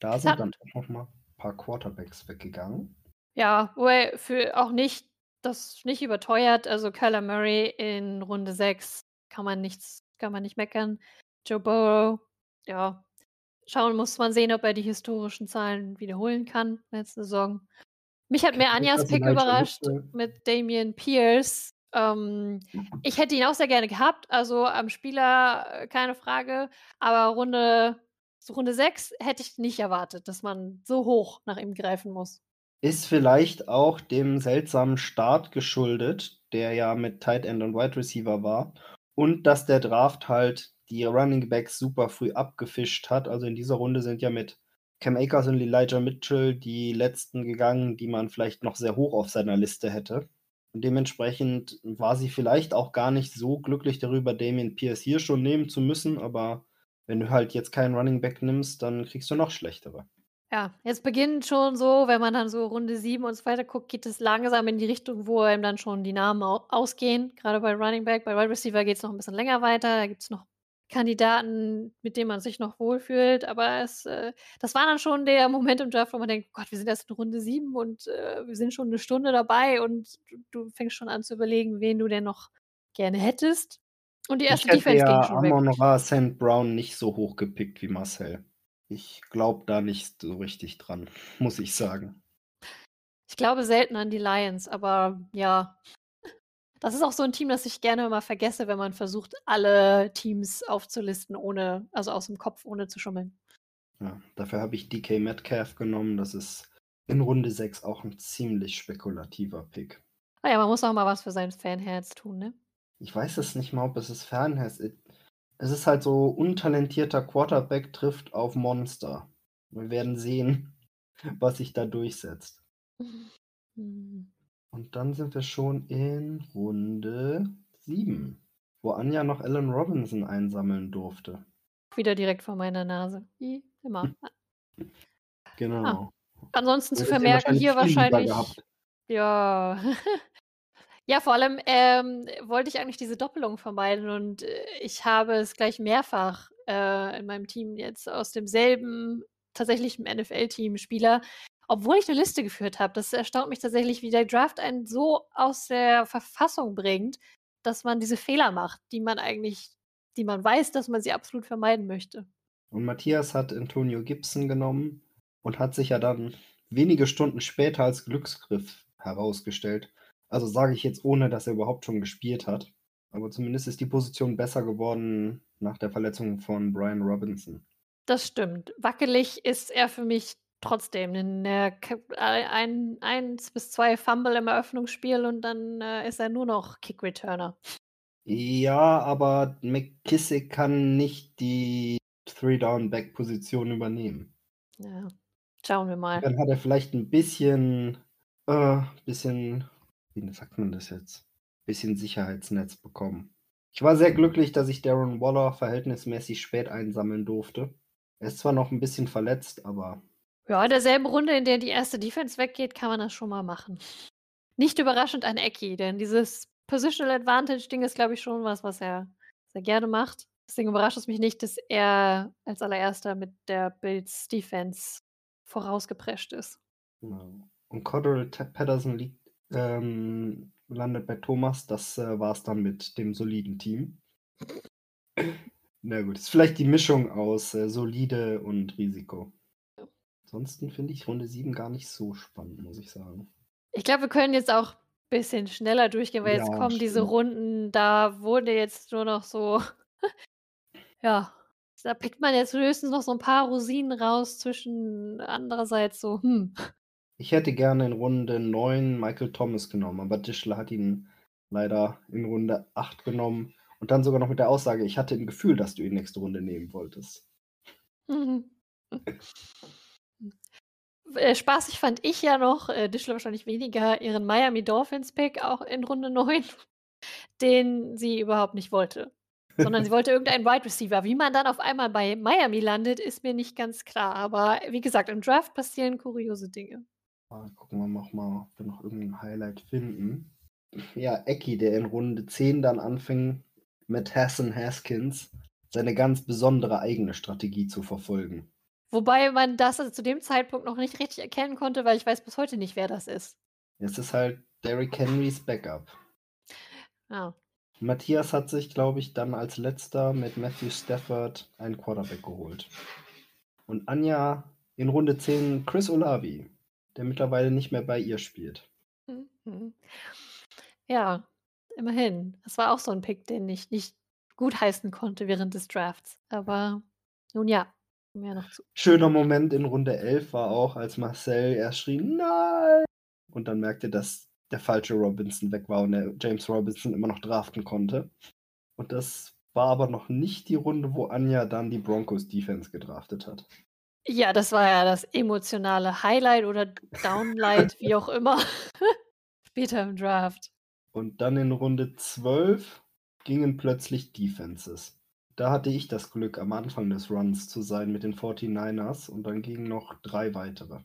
Da sind dann auch noch mal ein paar Quarterbacks weggegangen.
Ja, wobei für auch nicht das nicht überteuert. Also Kyler Murray in Runde 6 kann man nichts, kann man nicht meckern. Joe Burrow, ja. Schauen muss man sehen, ob er die historischen Zahlen wiederholen kann letzte Saison. Mich hat mehr Anjas Pick überrascht mit Damian Pierce. Ähm, ich hätte ihn auch sehr gerne gehabt, also am Spieler äh, keine Frage, aber Runde, so Runde 6 hätte ich nicht erwartet, dass man so hoch nach ihm greifen muss.
Ist vielleicht auch dem seltsamen Start geschuldet, der ja mit Tight End und Wide Receiver war, und dass der Draft halt die Running Backs super früh abgefischt hat. Also in dieser Runde sind ja mit Cam Akers und Elijah Mitchell die letzten gegangen, die man vielleicht noch sehr hoch auf seiner Liste hätte. Und dementsprechend war sie vielleicht auch gar nicht so glücklich darüber, Damien Pierce hier schon nehmen zu müssen, aber wenn du halt jetzt keinen Running Back nimmst, dann kriegst du noch schlechtere.
Ja, jetzt beginnt schon so, wenn man dann so Runde 7 und so weiter guckt, geht es langsam in die Richtung, wo einem dann schon die Namen ausgehen. Gerade bei Running Back, bei Wide Receiver geht es noch ein bisschen länger weiter. Da gibt es noch Kandidaten, mit denen man sich noch wohlfühlt. Aber es, äh, das war dann schon der Moment im Draft, wo man denkt, Gott, wir sind erst in Runde 7 und äh, wir sind schon eine Stunde dabei und du, du, fängst schon an zu überlegen, wen du denn noch gerne hättest. Und die erste
ich hätte
Defense
ja
ging schon
Amon Ra St. Brown nicht so hoch gepickt wie Marcel. Ich glaube da nicht so richtig dran, muss ich sagen.
Ich glaube selten an die Lions, aber ja. Das ist auch so ein Team, das ich gerne immer vergesse, wenn man versucht, alle Teams aufzulisten, ohne, also aus dem Kopf, ohne zu schummeln.
Ja, dafür habe ich DK Metcalf genommen. Das ist in Runde 6 auch ein ziemlich spekulativer Pick.
Ah man muss auch mal was für sein Fanherz tun, ne?
Ich weiß es nicht mal, ob es das Fanherz ist es ist halt so untalentierter Quarterback trifft auf Monster. Wir werden sehen, was sich da durchsetzt.
Mhm.
Und dann sind wir schon in Runde 7, wo Anja noch Alan Robinson einsammeln durfte.
Wieder direkt vor meiner Nase. Wie immer.
Genau. Ah.
Ansonsten zu vermerken hier wahrscheinlich. Ja. Ja, vor allem ähm, wollte ich eigentlich diese Doppelung vermeiden und äh, ich habe es gleich mehrfach äh, in meinem Team jetzt aus demselben tatsächlichen NFL-Team Spieler, obwohl ich eine Liste geführt habe. Das erstaunt mich tatsächlich, wie der Draft einen so aus der Verfassung bringt, dass man diese Fehler macht, die man eigentlich, die man weiß, dass man sie absolut vermeiden möchte.
Und Matthias hat Antonio Gibson genommen und hat sich ja dann wenige Stunden später als Glücksgriff herausgestellt. Also sage ich jetzt, ohne dass er überhaupt schon gespielt hat. Aber zumindest ist die Position besser geworden nach der Verletzung von Brian Robinson.
Das stimmt. Wackelig ist er für mich trotzdem. Denn er ein, eins bis zwei Fumble im Eröffnungsspiel und dann äh, ist er nur noch Kick-Returner.
Ja, aber McKissick kann nicht die Three-Down-Back-Position übernehmen.
Ja, schauen wir mal.
Dann hat er vielleicht ein bisschen, äh, bisschen wie sagt man das jetzt? Bisschen Sicherheitsnetz bekommen. Ich war sehr glücklich, dass ich Darren Waller verhältnismäßig spät einsammeln durfte. Er ist zwar noch ein bisschen verletzt, aber.
Ja, in derselben Runde, in der die erste Defense weggeht, kann man das schon mal machen. Nicht überraschend an Eki, denn dieses Positional Advantage-Ding ist, glaube ich, schon was, was er sehr gerne macht. Deswegen überrascht es mich nicht, dass er als allererster mit der Bills Defense vorausgeprescht ist.
Genau. Und Cordell Patterson liegt ähm, landet bei Thomas. Das äh, war es dann mit dem soliden Team. Na gut, ist vielleicht die Mischung aus äh, solide und Risiko. Ansonsten finde ich Runde 7 gar nicht so spannend, muss ich sagen.
Ich glaube, wir können jetzt auch ein bisschen schneller durchgehen, weil ja, jetzt kommen stimmt. diese Runden, da wurde jetzt nur noch so, ja, da pickt man jetzt höchstens noch so ein paar Rosinen raus zwischen andererseits so, hm,
ich hätte gerne in Runde 9 Michael Thomas genommen, aber Dischler hat ihn leider in Runde 8 genommen und dann sogar noch mit der Aussage, ich hatte ein Gefühl, dass du ihn nächste Runde nehmen wolltest.
Mhm. Äh, spaßig fand ich ja noch, äh, Dischler wahrscheinlich weniger, ihren Miami Dolphins Pick auch in Runde 9, den sie überhaupt nicht wollte. Sondern sie wollte irgendeinen Wide Receiver. Wie man dann auf einmal bei Miami landet, ist mir nicht ganz klar. Aber wie gesagt, im Draft passieren kuriose Dinge.
Gucken wir noch mal, ob wir noch irgendein Highlight finden. Ja, Eki, der in Runde 10 dann anfing, mit Hassan Haskins seine ganz besondere eigene Strategie zu verfolgen.
Wobei man das also zu dem Zeitpunkt noch nicht richtig erkennen konnte, weil ich weiß bis heute nicht, wer das ist.
Es ist halt Derrick Henrys Backup.
Ah.
Matthias hat sich, glaube ich, dann als letzter mit Matthew Stafford einen Quarterback geholt. Und Anja in Runde 10 Chris Olavi der mittlerweile nicht mehr bei ihr spielt.
Mhm. Ja, immerhin. Das war auch so ein Pick, den ich nicht gutheißen konnte während des Drafts. Aber nun ja, mehr noch zu.
Schöner Moment in Runde 11 war auch, als Marcel erst schrie, nein! Und dann merkte, dass der falsche Robinson weg war und der James Robinson immer noch draften konnte. Und das war aber noch nicht die Runde, wo Anja dann die Broncos Defense gedraftet hat.
Ja, das war ja das emotionale Highlight oder Downlight, wie auch immer, später im Draft.
Und dann in Runde 12 gingen plötzlich Defenses. Da hatte ich das Glück, am Anfang des Runs zu sein mit den 49ers und dann gingen noch drei weitere.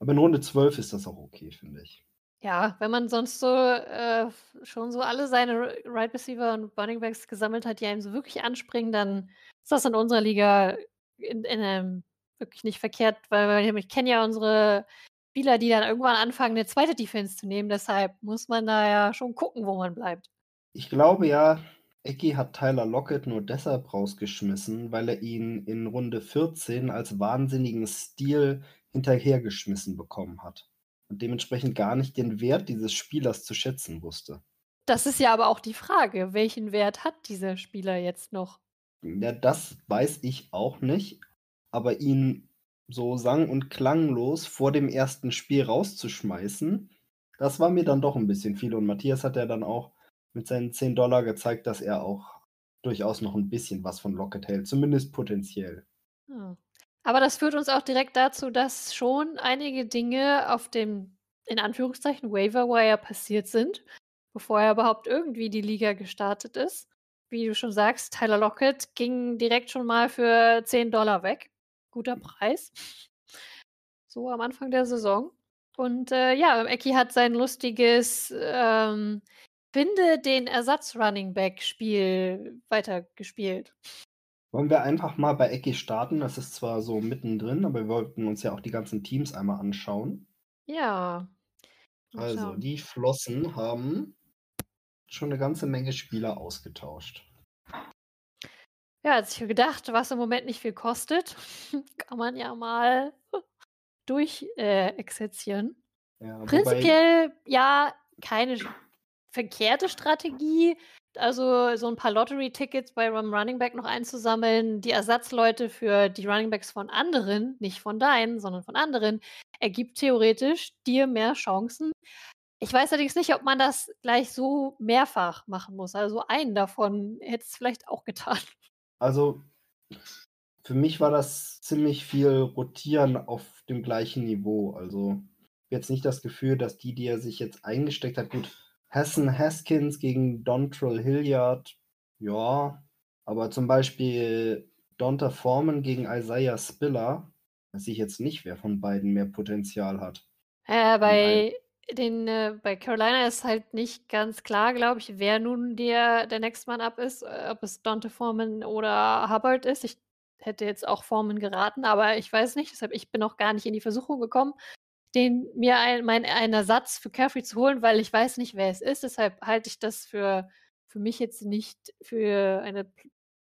Aber in Runde 12 ist das auch okay, finde ich.
Ja, wenn man sonst so äh, schon so alle seine Right Receiver und Running Backs gesammelt hat, die einem so wirklich anspringen, dann ist das in unserer Liga in, in einem wirklich nicht verkehrt, weil ich kenne ja unsere Spieler, die dann irgendwann anfangen, eine zweite Defense zu nehmen. Deshalb muss man da ja schon gucken, wo man bleibt.
Ich glaube ja, Ecki hat Tyler Lockett nur deshalb rausgeschmissen, weil er ihn in Runde 14 als wahnsinnigen Stil hinterhergeschmissen bekommen hat und dementsprechend gar nicht den Wert dieses Spielers zu schätzen wusste.
Das ist ja aber auch die Frage, welchen Wert hat dieser Spieler jetzt noch?
Ja, das weiß ich auch nicht, aber ihn so sang- und klanglos vor dem ersten Spiel rauszuschmeißen, das war mir dann doch ein bisschen viel. Und Matthias hat ja dann auch mit seinen 10 Dollar gezeigt, dass er auch durchaus noch ein bisschen was von Locket hält, zumindest potenziell.
Hm. Aber das führt uns auch direkt dazu, dass schon einige Dinge auf dem, in Anführungszeichen, Waiver Wire passiert sind, bevor er überhaupt irgendwie die Liga gestartet ist. Wie du schon sagst, Tyler Lockett ging direkt schon mal für 10 Dollar weg. Guter Preis. So am Anfang der Saison. Und äh, ja, Ecki hat sein lustiges ähm, Finde den Ersatz-Running Back-Spiel weitergespielt.
Wollen wir einfach mal bei Ecki starten? Das ist zwar so mittendrin, aber wir wollten uns ja auch die ganzen Teams einmal anschauen.
Ja.
Also, die Flossen haben schon eine ganze Menge Spieler ausgetauscht.
Ja, als ich gedacht, was im Moment nicht viel kostet, kann man ja mal durch äh. Ja, Prinzipiell ja keine verkehrte Strategie, also so ein paar Lottery-Tickets bei einem Running Back noch einzusammeln, die Ersatzleute für die Running Backs von anderen, nicht von deinen, sondern von anderen, ergibt theoretisch dir mehr Chancen. Ich weiß allerdings nicht, ob man das gleich so mehrfach machen muss. Also einen davon hätte es vielleicht auch getan.
Also für mich war das ziemlich viel Rotieren auf dem gleichen Niveau. Also jetzt nicht das Gefühl, dass die, die er sich jetzt eingesteckt hat, gut, Hassan Haskins gegen Dontrell Hilliard, ja, aber zum Beispiel Donta Foreman gegen Isaiah Spiller, weiß ich jetzt nicht, wer von beiden mehr Potenzial hat.
Ja, bei den, äh, bei Carolina ist halt nicht ganz klar, glaube ich, wer nun der, der Next Man Up ist, äh, ob es Dante Foreman oder Hubbard ist. Ich hätte jetzt auch Foreman geraten, aber ich weiß nicht, deshalb ich bin noch gar nicht in die Versuchung gekommen, den mir ein, mein, einen Ersatz für Caffrey zu holen, weil ich weiß nicht, wer es ist. Deshalb halte ich das für, für mich jetzt nicht für eine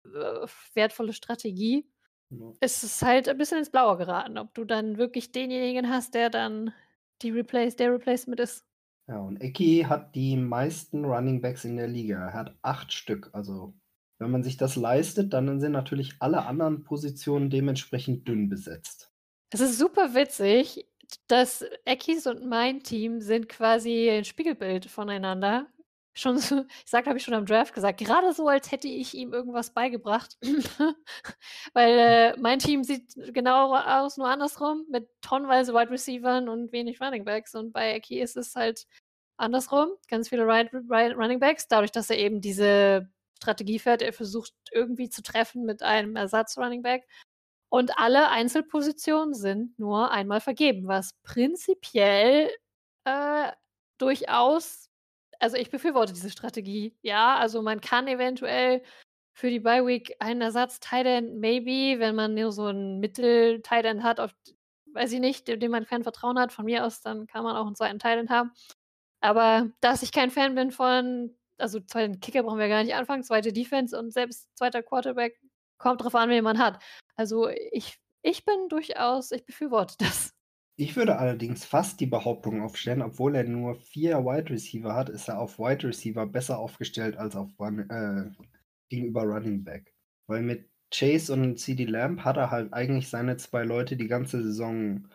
äh, wertvolle Strategie. Ja. Es ist halt ein bisschen ins Blaue geraten, ob du dann wirklich denjenigen hast, der dann die Replace, der Replacement ist.
Ja, und Eki hat die meisten Running Backs in der Liga. Er hat acht Stück. Also, wenn man sich das leistet, dann sind natürlich alle anderen Positionen dementsprechend dünn besetzt.
Es ist super witzig dass Ekis und mein Team sind quasi ein Spiegelbild voneinander. Schon so, ich sag, habe ich schon am Draft gesagt, gerade so, als hätte ich ihm irgendwas beigebracht. Weil äh, mein Team sieht genau aus, nur andersrum, mit tonnenweise Wide Receivers und wenig Running Backs. Und bei Eki ist es halt andersrum, ganz viele right, right Running Backs, dadurch, dass er eben diese Strategie fährt, er versucht irgendwie zu treffen mit einem Ersatz Running Back und alle Einzelpositionen sind nur einmal vergeben, was prinzipiell äh, durchaus, also ich befürworte diese Strategie. Ja, also man kann eventuell für die Bye Week einen Ersatz Titan maybe, wenn man nur so einen Mittel Titan hat, auf weiß ich nicht, dem man kein Vertrauen hat, von mir aus, dann kann man auch einen zweiten Titan haben. Aber dass ich kein Fan bin von, also zweiten Kicker brauchen wir gar nicht anfangen, zweite Defense und selbst zweiter Quarterback kommt drauf an, wen man hat. Also ich, ich bin durchaus, ich befürworte das.
Ich würde allerdings fast die Behauptung aufstellen, obwohl er nur vier Wide Receiver hat, ist er auf Wide Receiver besser aufgestellt als auf Run, äh, gegenüber Running Back. Weil mit Chase und CD Lamb hat er halt eigentlich seine zwei Leute die ganze Saison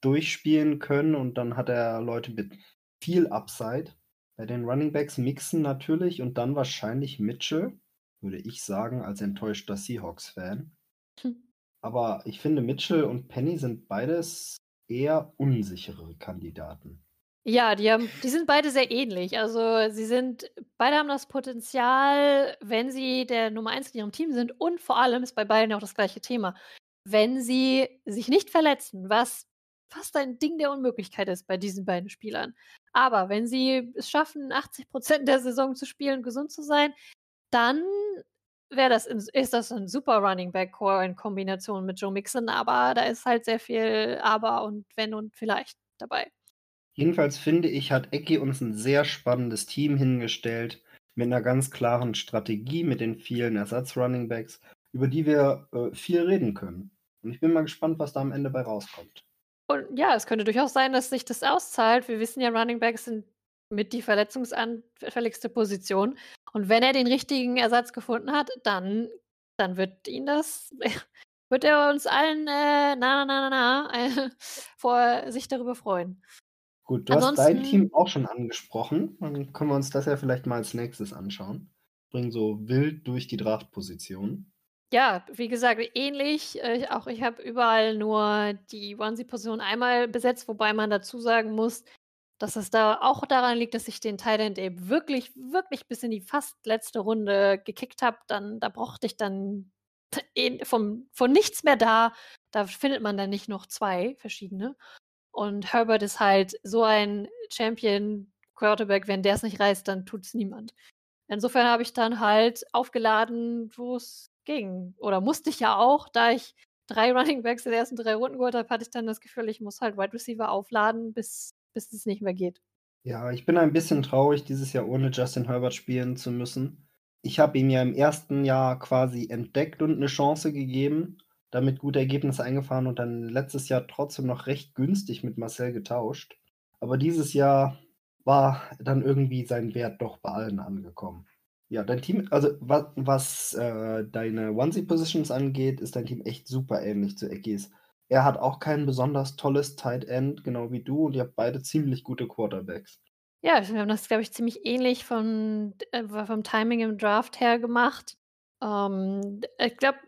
durchspielen können und dann hat er Leute mit viel Upside. Bei den Running Backs mixen natürlich und dann wahrscheinlich Mitchell, würde ich sagen, als enttäuschter Seahawks-Fan. Hm. Aber ich finde, Mitchell und Penny sind beides eher unsichere Kandidaten.
Ja, die haben die sind beide sehr ähnlich. Also, sie sind beide haben das Potenzial, wenn sie der Nummer 1 in ihrem Team sind und vor allem ist bei beiden auch das gleiche Thema, wenn sie sich nicht verletzen, was fast ein Ding der Unmöglichkeit ist bei diesen beiden Spielern. Aber wenn sie es schaffen, 80% der Saison zu spielen, gesund zu sein, dann wäre das ist das ein super Running Back Core in Kombination mit Joe Mixon, aber da ist halt sehr viel Aber und Wenn und Vielleicht dabei.
Jedenfalls finde ich, hat Ecki uns ein sehr spannendes Team hingestellt mit einer ganz klaren Strategie, mit den vielen Ersatz-Runningbacks, über die wir äh, viel reden können. Und ich bin mal gespannt, was da am Ende bei rauskommt.
Und ja, es könnte durchaus sein, dass sich das auszahlt. Wir wissen ja, Runningbacks sind mit die verletzungsanfälligste Position. Und wenn er den richtigen Ersatz gefunden hat, dann, dann wird ihn das, wird er uns allen äh, na na na na äh, vor sich darüber freuen.
Gut, du hast dein Team auch schon angesprochen. Dann können wir uns das ja vielleicht mal als nächstes anschauen. Bringen so wild durch die Draftposition.
Ja, wie gesagt, ähnlich. Äh, auch ich habe überall nur die Onesie-Position einmal besetzt, wobei man dazu sagen muss, dass es da auch daran liegt, dass ich den Thailand eben wirklich, wirklich bis in die fast letzte Runde gekickt habe. Dann, da brauchte ich dann vom, von nichts mehr da. Da findet man dann nicht noch zwei verschiedene. Und Herbert ist halt so ein Champion Quarterback, wenn der es nicht reißt, dann tut es niemand. Insofern habe ich dann halt aufgeladen, wo es ging. Oder musste ich ja auch, da ich drei Running Backs in den ersten drei Runden geholt habe, hatte ich dann das Gefühl, ich muss halt Wide Receiver aufladen, bis, bis es nicht mehr geht.
Ja, ich bin ein bisschen traurig, dieses Jahr ohne Justin Herbert spielen zu müssen. Ich habe ihn ja im ersten Jahr quasi entdeckt und eine Chance gegeben damit gute Ergebnisse eingefahren und dann letztes Jahr trotzdem noch recht günstig mit Marcel getauscht. Aber dieses Jahr war dann irgendwie sein Wert doch bei allen angekommen. Ja, dein Team, also was, was äh, deine Onesie-Positions angeht, ist dein Team echt super ähnlich zu Eckis. Er hat auch kein besonders tolles Tight End, genau wie du, und ihr habt beide ziemlich gute Quarterbacks.
Ja, wir haben das, glaube ich, ziemlich ähnlich von, äh, vom Timing im Draft her gemacht. Ähm, ich glaube,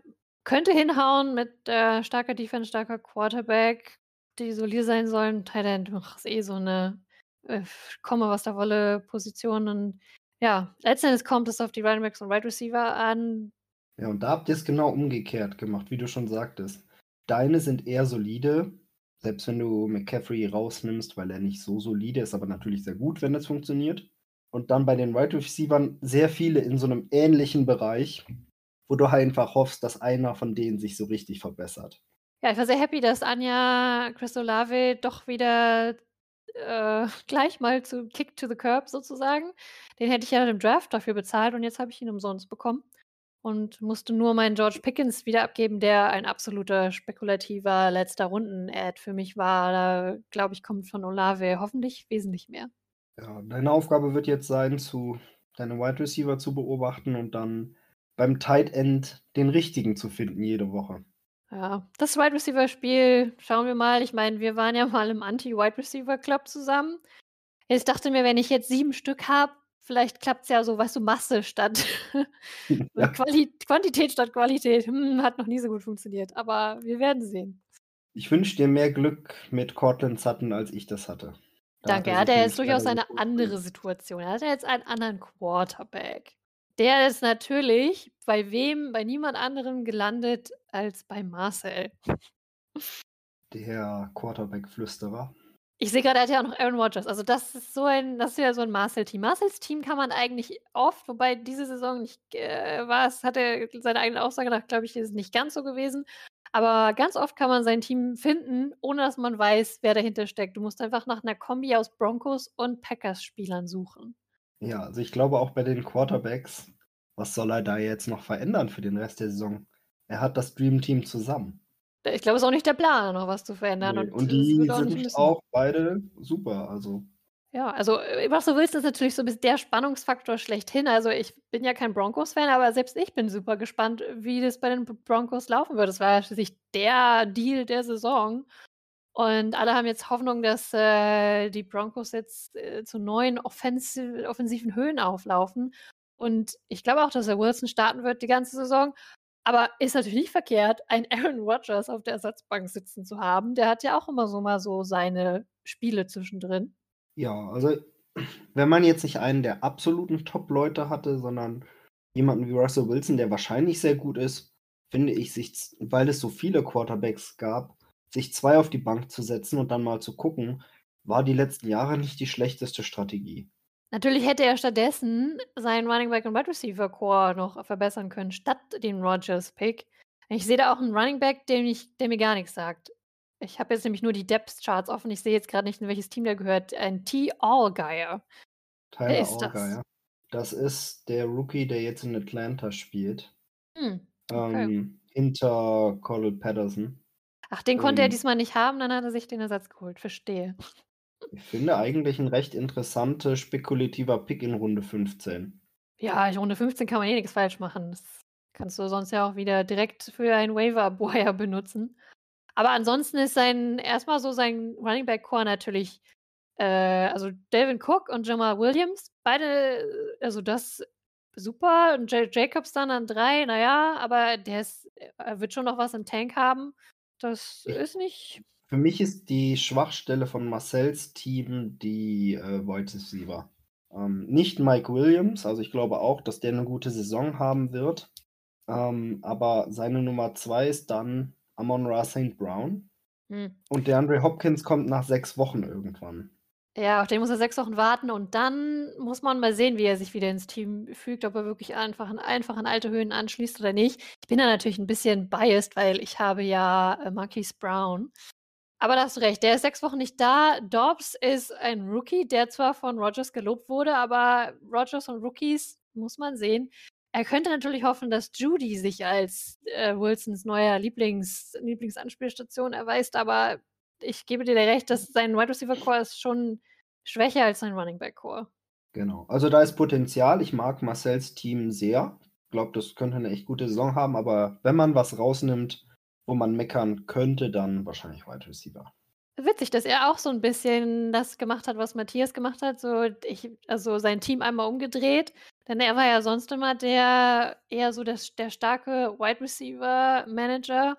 könnte hinhauen mit äh, starker Defense, starker Quarterback, die solide sein sollen. Thailand ist eh so eine äh, komme was da wolle Position und ja, letztendlich kommt es auf die Running Backs und Wide Receiver an.
Ja, und da habt ihr es genau umgekehrt gemacht, wie du schon sagtest. Deine sind eher solide, selbst wenn du McCaffrey rausnimmst, weil er nicht so solide ist, aber natürlich sehr gut, wenn das funktioniert. Und dann bei den Wide Receivers sehr viele in so einem ähnlichen Bereich, wo du halt einfach hoffst, dass einer von denen sich so richtig verbessert.
Ja, ich war sehr happy, dass Anja Christolave doch wieder äh, gleich mal zu Kick to the Curb sozusagen. Den hätte ich ja im Draft dafür bezahlt und jetzt habe ich ihn umsonst bekommen und musste nur meinen George Pickens wieder abgeben, der ein absoluter spekulativer letzter Runden-Ad für mich war. Da glaube ich, kommt von Olave hoffentlich wesentlich mehr.
Ja, deine Aufgabe wird jetzt sein, zu deine Wide Receiver zu beobachten und dann beim Tight End den richtigen zu finden jede Woche.
Ja, das Wide Receiver Spiel, schauen wir mal. Ich meine, wir waren ja mal im Anti-Wide Receiver Club zusammen. Jetzt dachte mir, wenn ich jetzt sieben Stück habe, vielleicht klappt es ja so, weißt du, Masse statt ja. Quali Quantität statt Qualität. Hm, hat noch nie so gut funktioniert, aber wir werden sehen.
Ich wünsche dir mehr Glück mit Cortland Sutton, als ich das hatte.
Da Danke, hat er jetzt durchaus eine andere Situation. Er hat ja jetzt einen anderen Quarterback. Der ist natürlich bei wem, bei niemand anderem gelandet als bei Marcel.
Der Quarterback-Flüsterer.
Ich sehe gerade, er hat ja auch noch Aaron Rodgers. Also das ist so ein, das ist ja so ein Marcel-Team. Marcels Team kann man eigentlich oft, wobei diese Saison nicht äh, war es, hat er seine eigene Aussage nach, glaube ich, ist nicht ganz so gewesen. Aber ganz oft kann man sein Team finden, ohne dass man weiß, wer dahinter steckt. Du musst einfach nach einer Kombi aus Broncos und Packers-Spielern suchen.
Ja, also ich glaube auch bei den Quarterbacks, was soll er da jetzt noch verändern für den Rest der Saison? Er hat das Dream Team zusammen.
Ich glaube, es ist auch nicht der Plan, noch was zu verändern.
Nee, und, und die sind auch, auch beide super. Also
ja, also äh, was du willst, ist natürlich so ein bisschen der Spannungsfaktor schlechthin. Also ich bin ja kein Broncos-Fan, aber selbst ich bin super gespannt, wie das bei den Broncos laufen wird. Das war ja schließlich der Deal der Saison. Und alle haben jetzt Hoffnung, dass äh, die Broncos jetzt äh, zu neuen offensiv, offensiven Höhen auflaufen. Und ich glaube auch, dass er Wilson starten wird die ganze Saison. Aber ist natürlich nicht verkehrt, einen Aaron Rodgers auf der Ersatzbank sitzen zu haben. Der hat ja auch immer so mal so seine Spiele zwischendrin.
Ja, also wenn man jetzt nicht einen der absoluten Top-Leute hatte, sondern jemanden wie Russell Wilson, der wahrscheinlich sehr gut ist, finde ich, sich, weil es so viele Quarterbacks gab, sich zwei auf die Bank zu setzen und dann mal zu gucken, war die letzten Jahre nicht die schlechteste Strategie.
Natürlich hätte er stattdessen seinen Running Back und Wide Receiver Core noch verbessern können, statt den Rodgers Pick. Ich sehe da auch einen Running Back, der, mich, der mir gar nichts sagt. Ich habe jetzt nämlich nur die Depth Charts offen. Ich sehe jetzt gerade nicht, in welches Team der gehört. Ein T. Allgeier.
Tyler Wer ist Allgeier. Das? das ist der Rookie, der jetzt in Atlanta spielt. Hm, okay. ähm, hinter Colin Patterson.
Ach, den konnte er diesmal nicht haben, dann hat er sich den Ersatz geholt. Verstehe.
Ich finde eigentlich ein recht interessanter, spekulativer Pick in Runde 15.
Ja, in Runde 15 kann man eh nichts falsch machen. Das kannst du sonst ja auch wieder direkt für ein Waiver-Wire benutzen. Aber ansonsten ist sein erstmal so sein Running Back Core natürlich, äh, also Delvin Cook und Jamal Williams, beide, also das super. Und J Jacobs dann an drei, naja, aber der ist, er wird schon noch was im Tank haben. Das ist nicht
für mich ist die Schwachstelle von Marcells Team die äh, Wide Receiver. Ähm, nicht Mike Williams, also ich glaube auch, dass der eine gute Saison haben wird. Ähm, aber seine Nummer zwei ist dann Amon Ra St. Brown. Hm. Und der Andre Hopkins kommt nach sechs Wochen irgendwann.
Ja, auf den muss er sechs Wochen warten und dann muss man mal sehen, wie er sich wieder ins Team fügt, ob er wirklich einfach, einfach an alte Höhen anschließt oder nicht. Ich bin da natürlich ein bisschen biased, weil ich habe ja äh, Marquise Brown. Aber da hast du recht, der ist sechs Wochen nicht da. Dobbs ist ein Rookie, der zwar von Rogers gelobt wurde, aber Rogers und Rookies muss man sehen. Er könnte natürlich hoffen, dass Judy sich als äh, Wilsons neuer Lieblings, Lieblingsanspielstation erweist, aber ich gebe dir recht, dass sein Wide Receiver Core ist schon schwächer als sein Running Back Core.
Genau. Also da ist Potenzial. Ich mag Marcells Team sehr. Ich glaube, das könnte eine echt gute Saison haben, aber wenn man was rausnimmt, wo man meckern könnte, dann wahrscheinlich Wide Receiver.
Witzig, dass er auch so ein bisschen das gemacht hat, was Matthias gemacht hat. So, ich, also sein Team einmal umgedreht. Denn er war ja sonst immer der eher so das, der starke Wide Receiver Manager.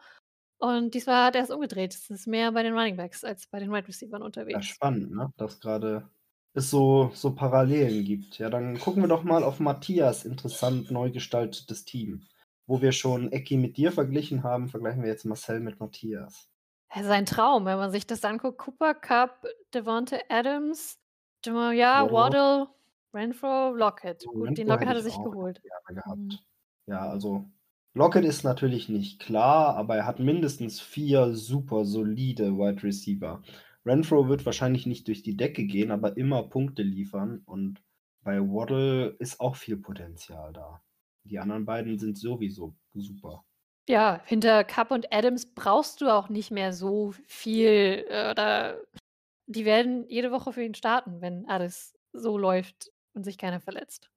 Und diesmal hat er es umgedreht. Es ist mehr bei den Running Backs als bei den Wide Receivers unterwegs. Ja,
spannend, ne? Dass gerade es so, so Parallelen gibt. Ja, dann gucken wir doch mal auf Matthias interessant neu gestaltetes Team wo wir schon Ecki mit dir verglichen haben, vergleichen wir jetzt Marcel mit Matthias.
Das ist ein Traum, wenn man sich das anguckt. Cooper Cup, Devonte Adams, ja, Waddle, Renfro, Lockett. Gut, Renfro den Lockett hat er sich geholt.
Mhm. Ja, also Lockett ist natürlich nicht klar, aber er hat mindestens vier super solide Wide Receiver. Renfro wird wahrscheinlich nicht durch die Decke gehen, aber immer Punkte liefern und bei Waddle ist auch viel Potenzial da. Die anderen beiden sind sowieso super.
Ja, hinter Cup und Adams brauchst du auch nicht mehr so viel. Äh, oder die werden jede Woche für ihn starten, wenn alles so läuft und sich keiner verletzt.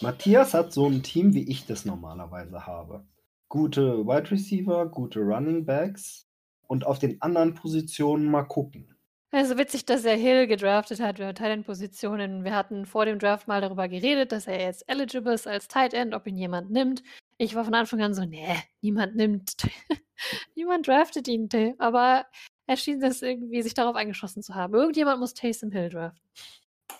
Matthias hat so ein Team, wie ich das normalerweise habe. Gute Wide Receiver, gute Running Backs und auf den anderen Positionen mal gucken.
Ist witzig, dass er Hill gedraftet hat für Tight-End-Positionen. Wir hatten vor dem Draft mal darüber geredet, dass er jetzt eligible ist als Tight End, ob ihn jemand nimmt. Ich war von Anfang an so, nee, niemand nimmt, niemand draftet ihn. Aber er schien es irgendwie sich darauf eingeschossen zu haben. Irgendjemand muss Taysom Hill draften.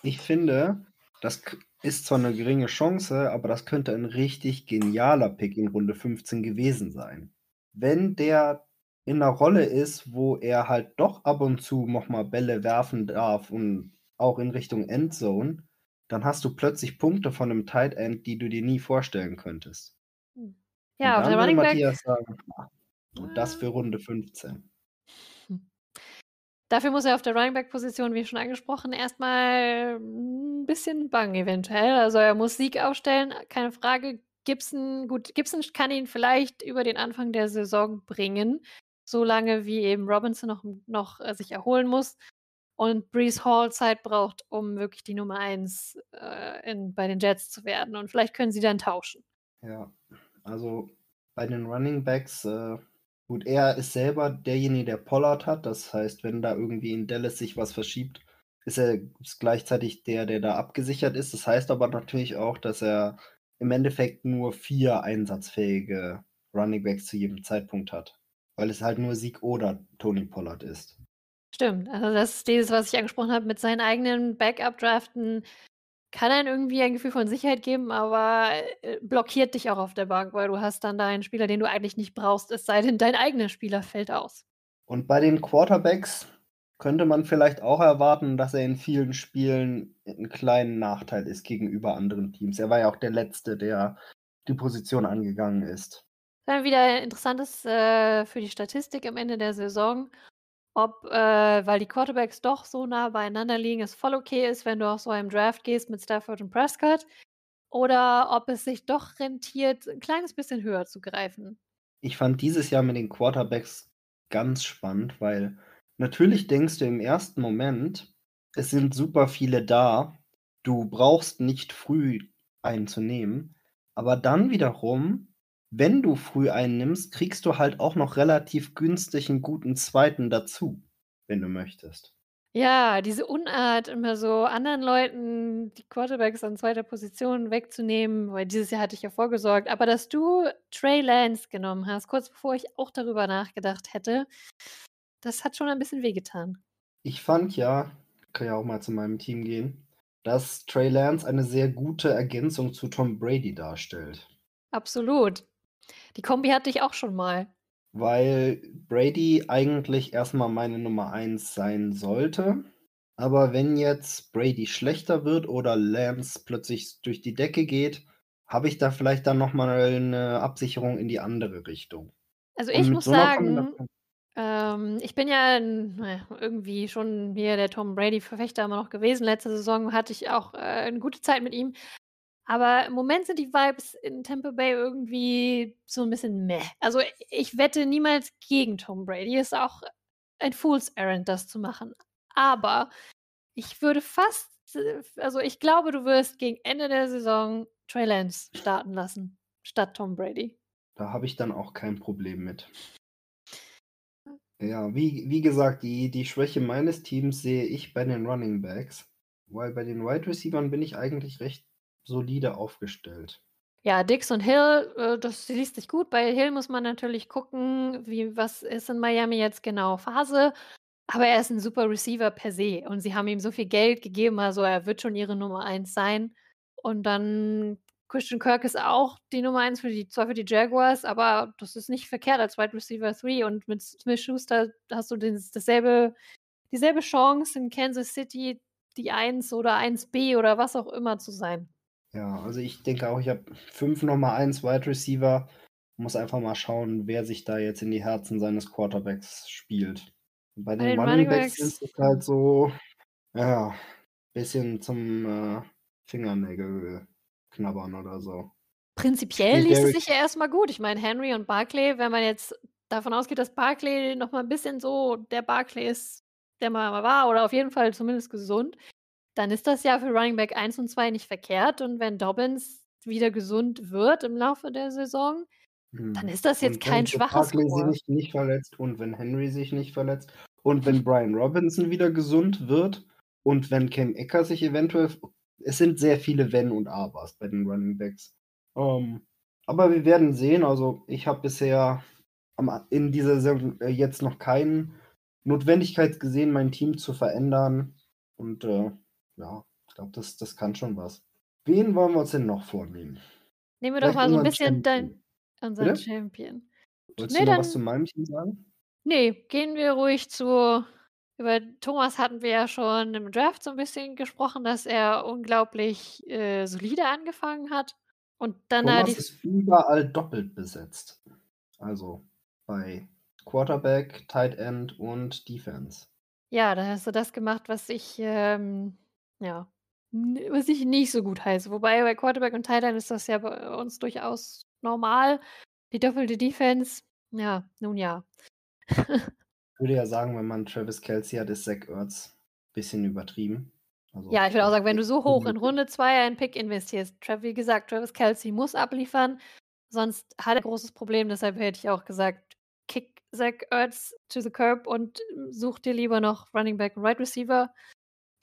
Ich finde, das ist zwar eine geringe Chance, aber das könnte ein richtig genialer Pick in Runde 15 gewesen sein. Wenn der in einer Rolle ist, wo er halt doch ab und zu noch mal Bälle werfen darf und auch in Richtung Endzone, dann hast du plötzlich Punkte von einem Tight End, die du dir nie vorstellen könntest.
Hm. Ja, und, und der Running Matthias Back. Sagen,
und das für Runde 15.
Hm. Dafür muss er auf der Running Back Position, wie schon angesprochen, erstmal ein bisschen bangen eventuell. Also er muss Sieg aufstellen, keine Frage. Gibson, gut, Gibson kann ihn vielleicht über den Anfang der Saison bringen so lange wie eben Robinson noch, noch äh, sich erholen muss und Brees Hall Zeit braucht, um wirklich die Nummer 1 äh, bei den Jets zu werden. Und vielleicht können sie dann tauschen.
Ja, also bei den Running Backs, äh, gut, er ist selber derjenige, der Pollard hat. Das heißt, wenn da irgendwie in Dallas sich was verschiebt, ist er gleichzeitig der, der da abgesichert ist. Das heißt aber natürlich auch, dass er im Endeffekt nur vier einsatzfähige Running Backs zu jedem Zeitpunkt hat. Weil es halt nur Sieg oder Tony Pollard ist.
Stimmt. Also das ist dieses, was ich angesprochen habe, mit seinen eigenen Backup-Draften kann einem irgendwie ein Gefühl von Sicherheit geben, aber äh, blockiert dich auch auf der Bank, weil du hast dann da einen Spieler, den du eigentlich nicht brauchst, es sei denn, dein eigener Spieler fällt aus.
Und bei den Quarterbacks könnte man vielleicht auch erwarten, dass er in vielen Spielen einen kleinen Nachteil ist gegenüber anderen Teams. Er war ja auch der Letzte, der die Position angegangen ist.
Dann wieder interessantes äh, für die Statistik am Ende der Saison, ob, äh, weil die Quarterbacks doch so nah beieinander liegen, es voll okay ist, wenn du auf so einem Draft gehst mit Stafford und Prescott, oder ob es sich doch rentiert, ein kleines bisschen höher zu greifen.
Ich fand dieses Jahr mit den Quarterbacks ganz spannend, weil natürlich denkst du im ersten Moment, es sind super viele da, du brauchst nicht früh einen zu nehmen, aber dann wiederum, wenn du früh einen nimmst, kriegst du halt auch noch relativ günstig einen guten zweiten dazu, wenn du möchtest.
Ja, diese Unart, immer so anderen Leuten die Quarterbacks an zweiter Position wegzunehmen, weil dieses Jahr hatte ich ja vorgesorgt, aber dass du Trey Lance genommen hast, kurz bevor ich auch darüber nachgedacht hätte, das hat schon ein bisschen wehgetan.
Ich fand ja, kann ja auch mal zu meinem Team gehen, dass Trey Lance eine sehr gute Ergänzung zu Tom Brady darstellt.
Absolut. Die Kombi hatte ich auch schon mal.
Weil Brady eigentlich erstmal meine Nummer 1 sein sollte. Aber wenn jetzt Brady schlechter wird oder Lance plötzlich durch die Decke geht, habe ich da vielleicht dann nochmal eine Absicherung in die andere Richtung.
Also ich muss so sagen, ähm, ich bin ja naja, irgendwie schon hier der Tom Brady-Verfechter immer noch gewesen. Letzte Saison hatte ich auch äh, eine gute Zeit mit ihm. Aber im Moment sind die Vibes in Tampa Bay irgendwie so ein bisschen meh. Also ich wette niemals gegen Tom Brady. Ist auch ein Fool's Errand, das zu machen. Aber ich würde fast, also ich glaube, du wirst gegen Ende der Saison Trey Lance starten lassen, statt Tom Brady.
Da habe ich dann auch kein Problem mit. Ja, wie, wie gesagt, die, die Schwäche meines Teams sehe ich bei den Running Backs. Weil bei den Wide Receivers bin ich eigentlich recht solide aufgestellt.
Ja, Dix und Hill, äh, das liest sich gut. Bei Hill muss man natürlich gucken, wie, was ist in Miami jetzt genau Phase. Aber er ist ein super Receiver per se. Und sie haben ihm so viel Geld gegeben, also er wird schon ihre Nummer 1 sein. Und dann Christian Kirk ist auch die Nummer 1 für die, zwar für die Jaguars, aber das ist nicht verkehrt als Wide Receiver 3. Und mit Smith Schuster hast du den, dasselbe, dieselbe Chance in Kansas City, die 1 oder 1B oder was auch immer zu sein.
Ja, also ich denke auch, ich habe fünf Nummer 1 Wide Receiver. Muss einfach mal schauen, wer sich da jetzt in die Herzen seines Quarterbacks spielt. Bei den, Running Backs ist es halt so, ja, bisschen zum äh, Fingernägel knabbern oder so.
Prinzipiell liest es sich ja erstmal gut. Ich meine, Henry und Barclay, wenn man jetzt davon ausgeht, dass Barclay noch mal ein bisschen so der Barclay ist, der mal war, oder auf jeden Fall zumindest gesund, dann ist das ja für Running Back 1 und 2 nicht verkehrt. Und wenn Dobbins wieder gesund wird im Laufe der Saison, hm. dann ist das jetzt kein schwaches
Barkley sich nicht verletzt und wenn Henry sich nicht verletzt und wenn Brian Robinson wieder gesund wird und wenn Cam Ecker sich eventuell es sind sehr viele Wenn und Abers bei den Running Backs. Um, ähm, aber wir werden sehen. Also ich habe bisher in dieser Saison äh, jetzt noch keine Notwendigkeit gesehen, mein Team zu verändern. Und äh, ja, ich glaube, das, das kann schon was. Wen wollen wir uns denn noch vornehmen?
Nehmen wir doch mal so ein bisschen dein, unseren Bitte? Champion.
Wolltest nee, du noch was zu meinem Team sagen?
Nee, gehen wir ruhig zu. Über Thomas hatten wir ja schon im Draft so ein bisschen gesprochen, dass er unglaublich äh, solide angefangen hat. Und dann
Thomas die... ist überall doppelt besetzt. Also bei Quarterback, Tight End und Defense.
Ja, da hast du das gemacht, was ich ähm, ja, was ich nicht so gut heiße. Wobei bei Quarterback und Tight End ist das ja bei uns durchaus normal. Die doppelte Defense, ja, nun ja.
ich würde ja sagen, wenn man Travis Kelsey hat, ist Zach Ertz ein bisschen übertrieben.
Also, ja, ich würde auch sagen, wenn du so hoch in Runde 2 einen Pick investierst, wie gesagt, Travis Kelsey muss abliefern, sonst hat er ein großes Problem. Deshalb hätte ich auch gesagt, kick Zach Ertz to the curb und such dir lieber noch Running Back und Right Receiver.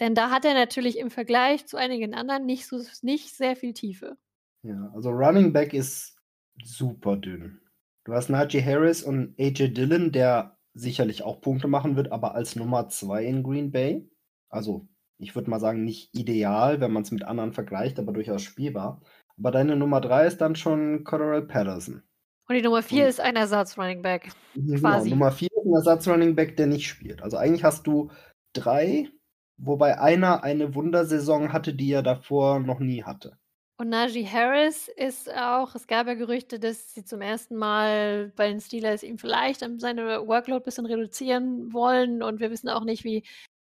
Denn da hat er natürlich im Vergleich zu einigen anderen nicht, so, nicht sehr viel Tiefe.
Ja, also Running Back ist super dünn. Du hast Najee Harris und AJ Dillon, der sicherlich auch Punkte machen wird, aber als Nummer zwei in Green Bay. Also, ich würde mal sagen, nicht ideal, wenn man es mit anderen vergleicht, aber durchaus spielbar. Aber deine Nummer drei ist dann schon Cordell Patterson.
Und die Nummer vier und, ist ein Ersatz-Running Back.
Genau, quasi. Nummer vier ist ein Ersatz-Running Back, der nicht spielt. Also eigentlich hast du drei, wobei einer eine Wundersaison hatte, die er davor noch nie hatte.
Und Najee Harris ist auch, es gab ja Gerüchte, dass sie zum ersten Mal bei den Steelers ihm vielleicht seine Workload ein bisschen reduzieren wollen. Und wir wissen auch nicht, wie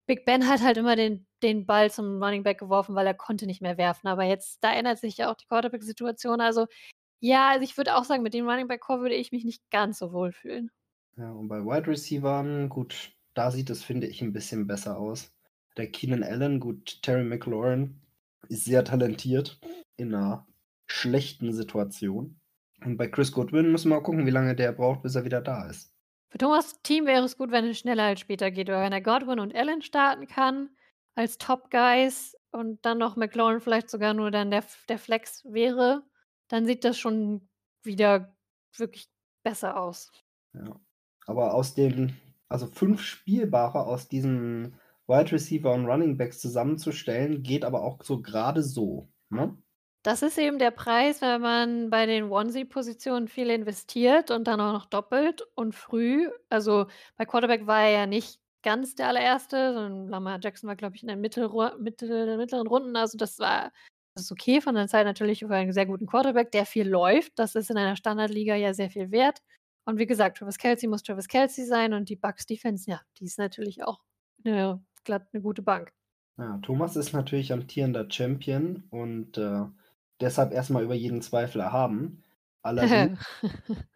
Big Ben hat halt immer den, den Ball zum Running Back geworfen, weil er konnte nicht mehr werfen. Aber jetzt, da ändert sich ja auch die Quarterback-Situation. Also ja, also ich würde auch sagen, mit dem Running Back Core würde ich mich nicht ganz so wohl fühlen.
Ja, und bei Wide Receivern, gut, da sieht es, finde ich, ein bisschen besser aus. Der Keenan Allen, gut, Terry McLaurin ist sehr talentiert in einer schlechten Situation. Und bei Chris Goodwin müssen wir mal gucken, wie lange der braucht, bis er wieder da ist.
Für Thomas Team wäre es gut, wenn es schneller als später geht, oder wenn er Godwin und Allen starten kann als Top Guys und dann noch McLaurin vielleicht sogar nur dann der, der Flex wäre, dann sieht das schon wieder wirklich besser aus.
Ja. Aber aus den, also fünf Spielbare aus diesen Wide Receiver und Running Backs zusammenzustellen, geht aber auch so gerade so. Ne?
Das ist eben der Preis, wenn man bei den Onesie-Positionen viel investiert und dann auch noch doppelt und früh. Also bei Quarterback war er ja nicht ganz der allererste, sondern Lamar Jackson war, glaube ich, in den Mittel, mittleren Runden. Also das war das ist okay von der Zeit natürlich für einen sehr guten Quarterback, der viel läuft. Das ist in einer Standardliga ja sehr viel wert. Und wie gesagt, Travis Kelsey muss Travis Kelsey sein und die Bucks Defense, ja, die ist natürlich auch eine, glatt eine gute Bank.
Ja, Thomas ist natürlich amtierender Champion und äh, deshalb erstmal über jeden Zweifel erhaben. Allerdings,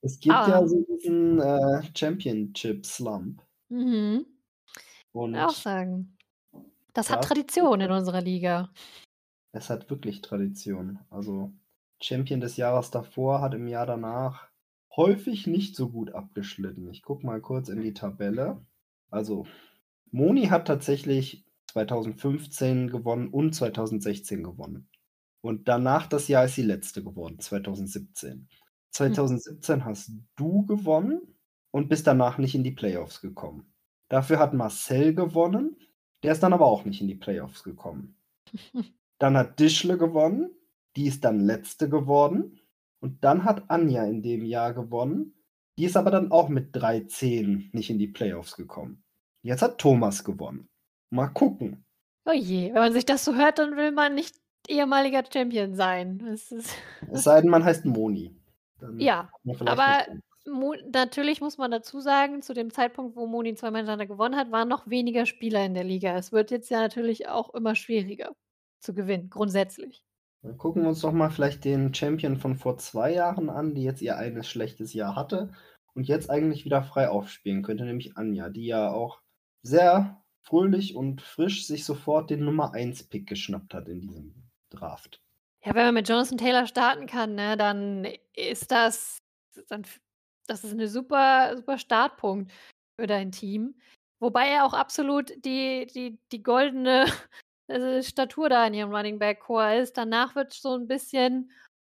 es gibt ah. ja so diesen äh, Championship-Slump.
Mhm. Und auch sagen. Das hat Tradition in unserer Liga.
Es hat wirklich Tradition. Also Champion des Jahres davor hat im Jahr danach häufig nicht so gut abgeschnitten. Ich gucke mal kurz in die Tabelle. Also Moni hat tatsächlich 2015 gewonnen und 2016 gewonnen. Und danach das Jahr ist sie letzte geworden, 2017. 2017 hm. hast du gewonnen und bist danach nicht in die Playoffs gekommen. Dafür hat Marcel gewonnen, der ist dann aber auch nicht in die Playoffs gekommen. Dann hat Dischle gewonnen. Die ist dann letzte geworden. Und dann hat Anja in dem Jahr gewonnen. Die ist aber dann auch mit 3-10 nicht in die Playoffs gekommen. Jetzt hat Thomas gewonnen. Mal gucken.
Oh je, wenn man sich das so hört, dann will man nicht ehemaliger Champion sein.
Es, es sei denn, man heißt Moni.
Dann ja, aber Mo natürlich muss man dazu sagen, zu dem Zeitpunkt, wo Moni zweimal hintereinander gewonnen hat, waren noch weniger Spieler in der Liga. Es wird jetzt ja natürlich auch immer schwieriger zu gewinnen, grundsätzlich.
Dann gucken wir uns doch mal vielleicht den Champion von vor zwei Jahren an, die jetzt ihr eigenes schlechtes Jahr hatte und jetzt eigentlich wieder frei aufspielen könnte, nämlich Anja, die ja auch sehr fröhlich und frisch sich sofort den Nummer 1 Pick geschnappt hat in diesem Draft.
Ja, wenn man mit Jonathan Taylor starten kann, ne, dann ist das, dann, das ist ein super, super Startpunkt für dein Team. Wobei er auch absolut die, die, die goldene äh, Statur da in ihrem Running Back Core ist. Danach wird so ein bisschen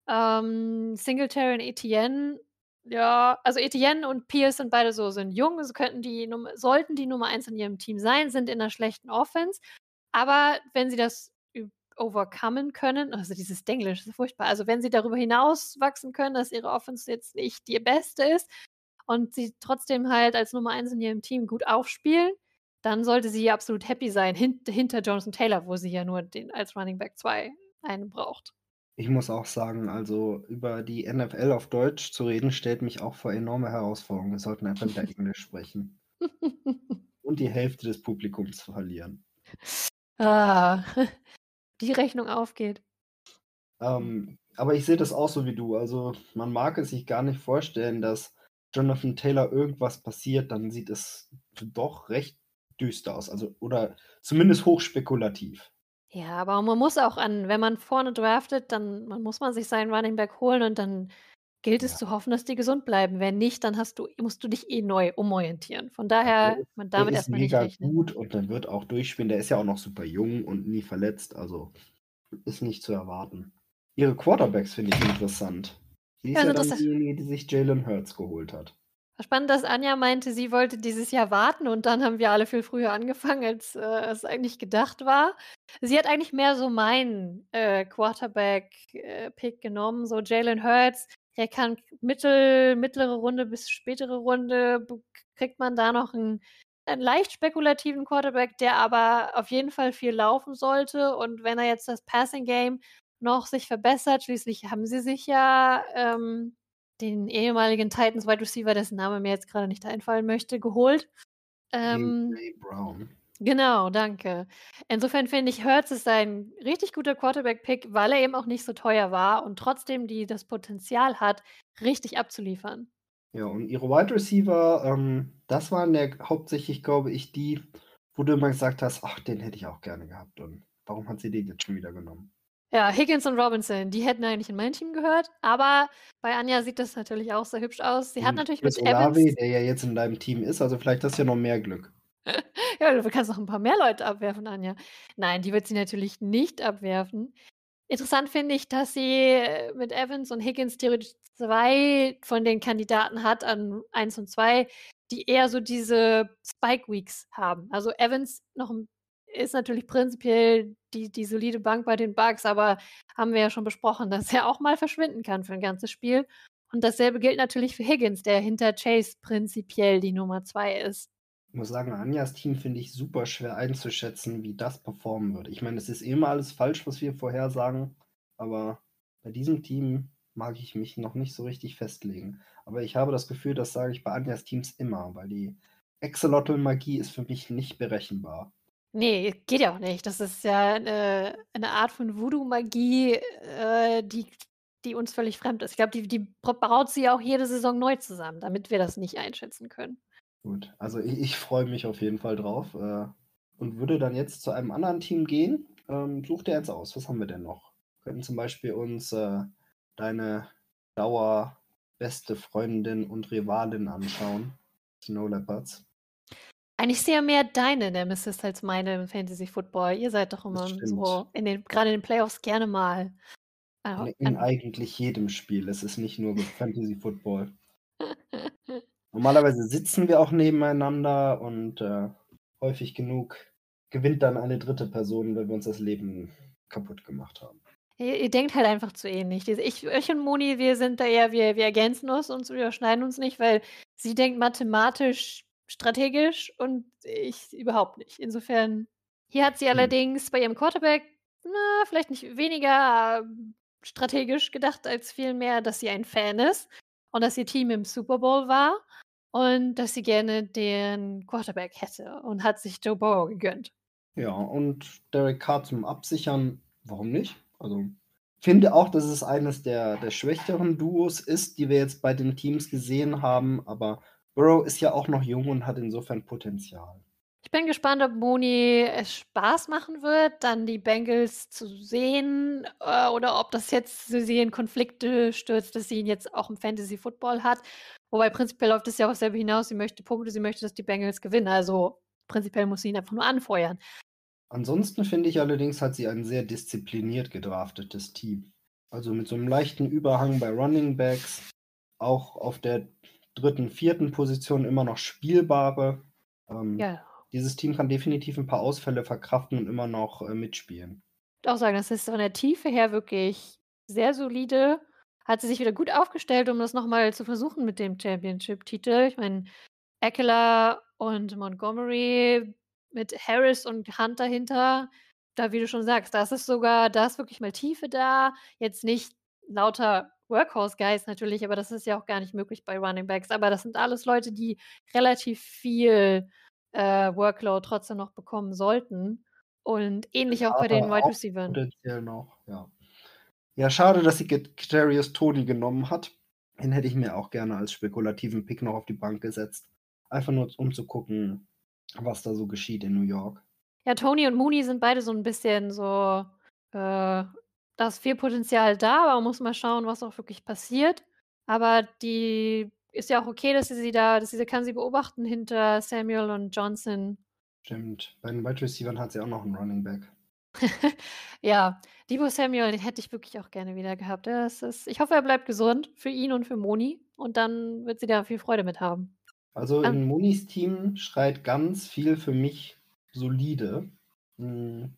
ähm, Singletary und Etienne. Ja, also Etienne und Pierce sind beide so sind jung, also könnten die sollten die Nummer eins in ihrem Team sein, sind in einer schlechten Offense. Aber wenn sie das overcomen können, also dieses Denglisch ist furchtbar, also wenn sie darüber hinaus wachsen können, dass ihre Offense jetzt nicht die beste ist und sie trotzdem halt als Nummer eins in ihrem Team gut aufspielen, dann sollte sie absolut happy sein hint hinter Jonathan Taylor, wo sie ja nur den als Running Back 2 einen braucht.
Ich muss auch sagen, also über die NFL auf Deutsch zu reden, stellt mich auch vor enorme Herausforderungen. Wir sollten einfach wieder Englisch sprechen. Und die Hälfte des Publikums verlieren.
Ah, die Rechnung aufgeht.
Ähm, aber ich sehe das auch so wie du. Also man mag es sich gar nicht vorstellen, dass Jonathan Taylor irgendwas passiert, dann sieht es doch recht düster aus. Also, oder zumindest hochspekulativ.
Ja, aber man muss auch an, wenn man vorne draftet, dann man muss man sich seinen Running Back holen und dann gilt es ja. zu hoffen, dass die gesund bleiben. Wenn nicht, dann hast du, musst du dich eh neu umorientieren. Von daher,
der, man damit erstmal nicht rechnen. gut und dann wird auch durchspielen. Der ist ja auch noch super jung und nie verletzt, also ist nicht zu erwarten. Ihre Quarterbacks finde ich interessant. Sie ist
Ja,
ja
also
dann diejenige, die sich Jalen Hurts geholt hat.
Spannend, dass Anja meinte, sie wollte dieses Jahr warten und dann haben wir alle viel früher angefangen, als, äh, es eigentlich gedacht war. Sie hat eigentlich mehr so meinen, äh, Quarterback, äh, genommen, so Jalen Hurts. Er kann mittel mittlere Runde bis spätere Runde kriegt man da noch 'n einen leicht spekulativen Quarterback, der aber auf jeden Fall viel laufen sollte. Und wenn er jetzt das Passing Game noch sich verbessert schließlich haben sie sich ja, ähm, den ehemaligen Titans Wide Receiver, dessen Name mir jetzt grade nicht einfallen möchte, geholt. Ähm.
Brown.
Genau, danke. Insofern finde ich, Hurts ist ein richtig guter Quarterback-Pick, weil er eben auch nicht so teuer war und trotzdem die das Potenzial hat, richtig abzuliefern.
Ja, und ihre Wide Receiver, ähm, das waren ja hauptsächlich, glaube ich, die, wo du immer gesagt hast: „Ach, den hätte ich auch gerne gehabt und warum hat sie den jetzt schon wieder genommen?“
Ja, Higgins und Robinson, die hätten eigentlich in mein Team gehört, aber bei Anja sieht das natürlich auch sehr hübsch aus. Sie hat
Und
natürlich mit Evans
Olave, der ja jetzt in deinem Team ist, also vielleicht hast du ja noch mehr Glück.
Ja, du kannst noch 'n paar mehr Leute abwerfen, Anja. Nein, die wird sie natürlich nicht abwerfen. Interessant finde ich, dass sie, äh, mit Evans und Higgins theoretisch 2 von den Kandidaten hat an 1 und 2, die eher so diese Spike Weeks haben. Also, Evans noch 'n ist natürlich prinzipiell die die solide Bank bei den Bucs, aber haben wir ja schon besprochen, dass er auch mal verschwinden kann für 'n ganzes Spiel. Und dasselbe gilt natürlich für Higgins, der hinter Chase prinzipiell die Nummer 2 ist.
Ich muss sagen, Anjas Team finde ich super schwer einzuschätzen, wie das performen wird. Ich meine, es ist eh immer alles falsch, was wir vorhersagen, aber bei diesem Team mag ich mich noch nicht so richtig festlegen. Aber ich habe das Gefühl, das sage ich bei Anjas Teams immer, weil die Axolotl-Magie ist für mich nicht berechenbar.
Ne, geht ja auch nicht. Das ist ja 'ne eine Art von Voodoo-Magie, äh, die die uns völlig fremd ist. Ich glaube, die die br braut sie auch jede Saison neu zusammen, damit wir das nicht einschätzen können.
Gut, also i ich freue mich auf jeden Fall drauf, äh, und würde dann jetzt zu einem anderen Team gehen. Ähm, such dir eins aus. Was haben wir denn noch? Könnten zum Beispiel uns, äh, deine dauerbeste Freundin und Rivalin anschauen, Snow Leopards.
Eigentlich sehe mehr deine Nemesis als meine im Fantasy Football. Ihr seid doch immer so in den grade in den Playoffs gerne mal, äh,
In in
an
eigentlich jedem Spiel. Es ist nicht nur Fantasy Football. Normalerweise sitzen wir auch nebeneinander und, äh, häufig genug gewinnt dann eine 3. Person, wenn wir uns das Leben kaputtgemacht haben.
Ihr ihr denkt halt einfach zu ähnlich. Ich ich und Moni, wir sind da eher wir wir ergänzen uns und überschneiden uns nicht, weil sie denkt mathematisch strategisch und ich überhaupt nicht. Insofern hier hat sie
Mhm.
allerdings bei ihrem Quarterback, na, vielleicht nicht weniger strategisch gedacht als vielmehr, dass sie ein Fan ist und dass ihr Team im Super Bowl war und dass sie gerne den Quarterback hätte und hat sich Joe Burrow gegönnt.
Ja, und Derek Carr zum Absichern, warum nicht? Also, finde auch, dass es eines der der schwächeren Duos ist, die wir jetzt bei den Teams gesehen haben, aber Burrow ist ja auch noch jung und hat insofern Potenzial.
Ich bin gespannt, ob Moni es Spaß machen wird, dann die Bengals zu sehen, äh, oder ob das jetzt sie in Konflikte stürzt, dass sie ihn jetzt auch im Fantasy Football hat. Wobei prinzipiell läuft es ja aufs selbe hinaus. Sie möchte Punkte, sie möchte, dass die Bengals gewinnen. Also, prinzipiell muss sie ihn einfach nur anfeuern.
Ansonsten finde ich allerdings, hat sie ein sehr diszipliniert gedraftetes Team. Also, mit so 'nem leichten Überhang bei Running Backs, auch auf der 3., 4. Position immer noch spielbare. Ähm,
Ja.
dieses Team kann definitiv 'n paar Ausfälle verkraften und immer noch, äh, mitspielen.
Ich würde auch sagen, das ist von der Tiefe her wirklich sehr solide. Hat sie sich wieder gut aufgestellt, um das noch mal zu versuchen mit dem Championship-Titel. Ich meine, Ekeler und Montgomery mit Harris und Hunt dahinter, da wie du schon sagst, das ist sogar da ist wirklich mal Tiefe da. Jetzt nicht lauter Workhorse-Guys natürlich, aber das ist ja auch gar nicht möglich bei Running Backs. Aber das sind alles Leute, die relativ viel, äh, Workload trotzdem noch bekommen sollten und ähnlich auch bei den
Aber
Wide
potenziell noch, ja. Ja, schade, dass sie Kadarius Toney genommen hat. Den hätte ich mir auch gerne als spekulativen Pick noch auf die Bank gesetzt. Einfach nur, um zu gucken, was da so geschieht in New York.
Ja, Toney und Mooney sind beide so 'n bisschen so, äh da ist viel Potenzial da, aber man muss mal schauen, was auch wirklich passiert. Aber die ist ja auch okay, dass sie sie da dass sie kann sie beobachten hinter Samuel und Johnson.
Stimmt. Bei den Wide Receivern hat sie auch noch 'n Running Back.
Ja, Deebo Samuel, den hätte ich wirklich auch gerne wieder gehabt. Das ist ich hoffe, er bleibt gesund für ihn und für Moni und dann wird sie da viel Freude mit haben.
Also,
Ähm
in Monis Team schreit ganz viel für mich solide. Hm,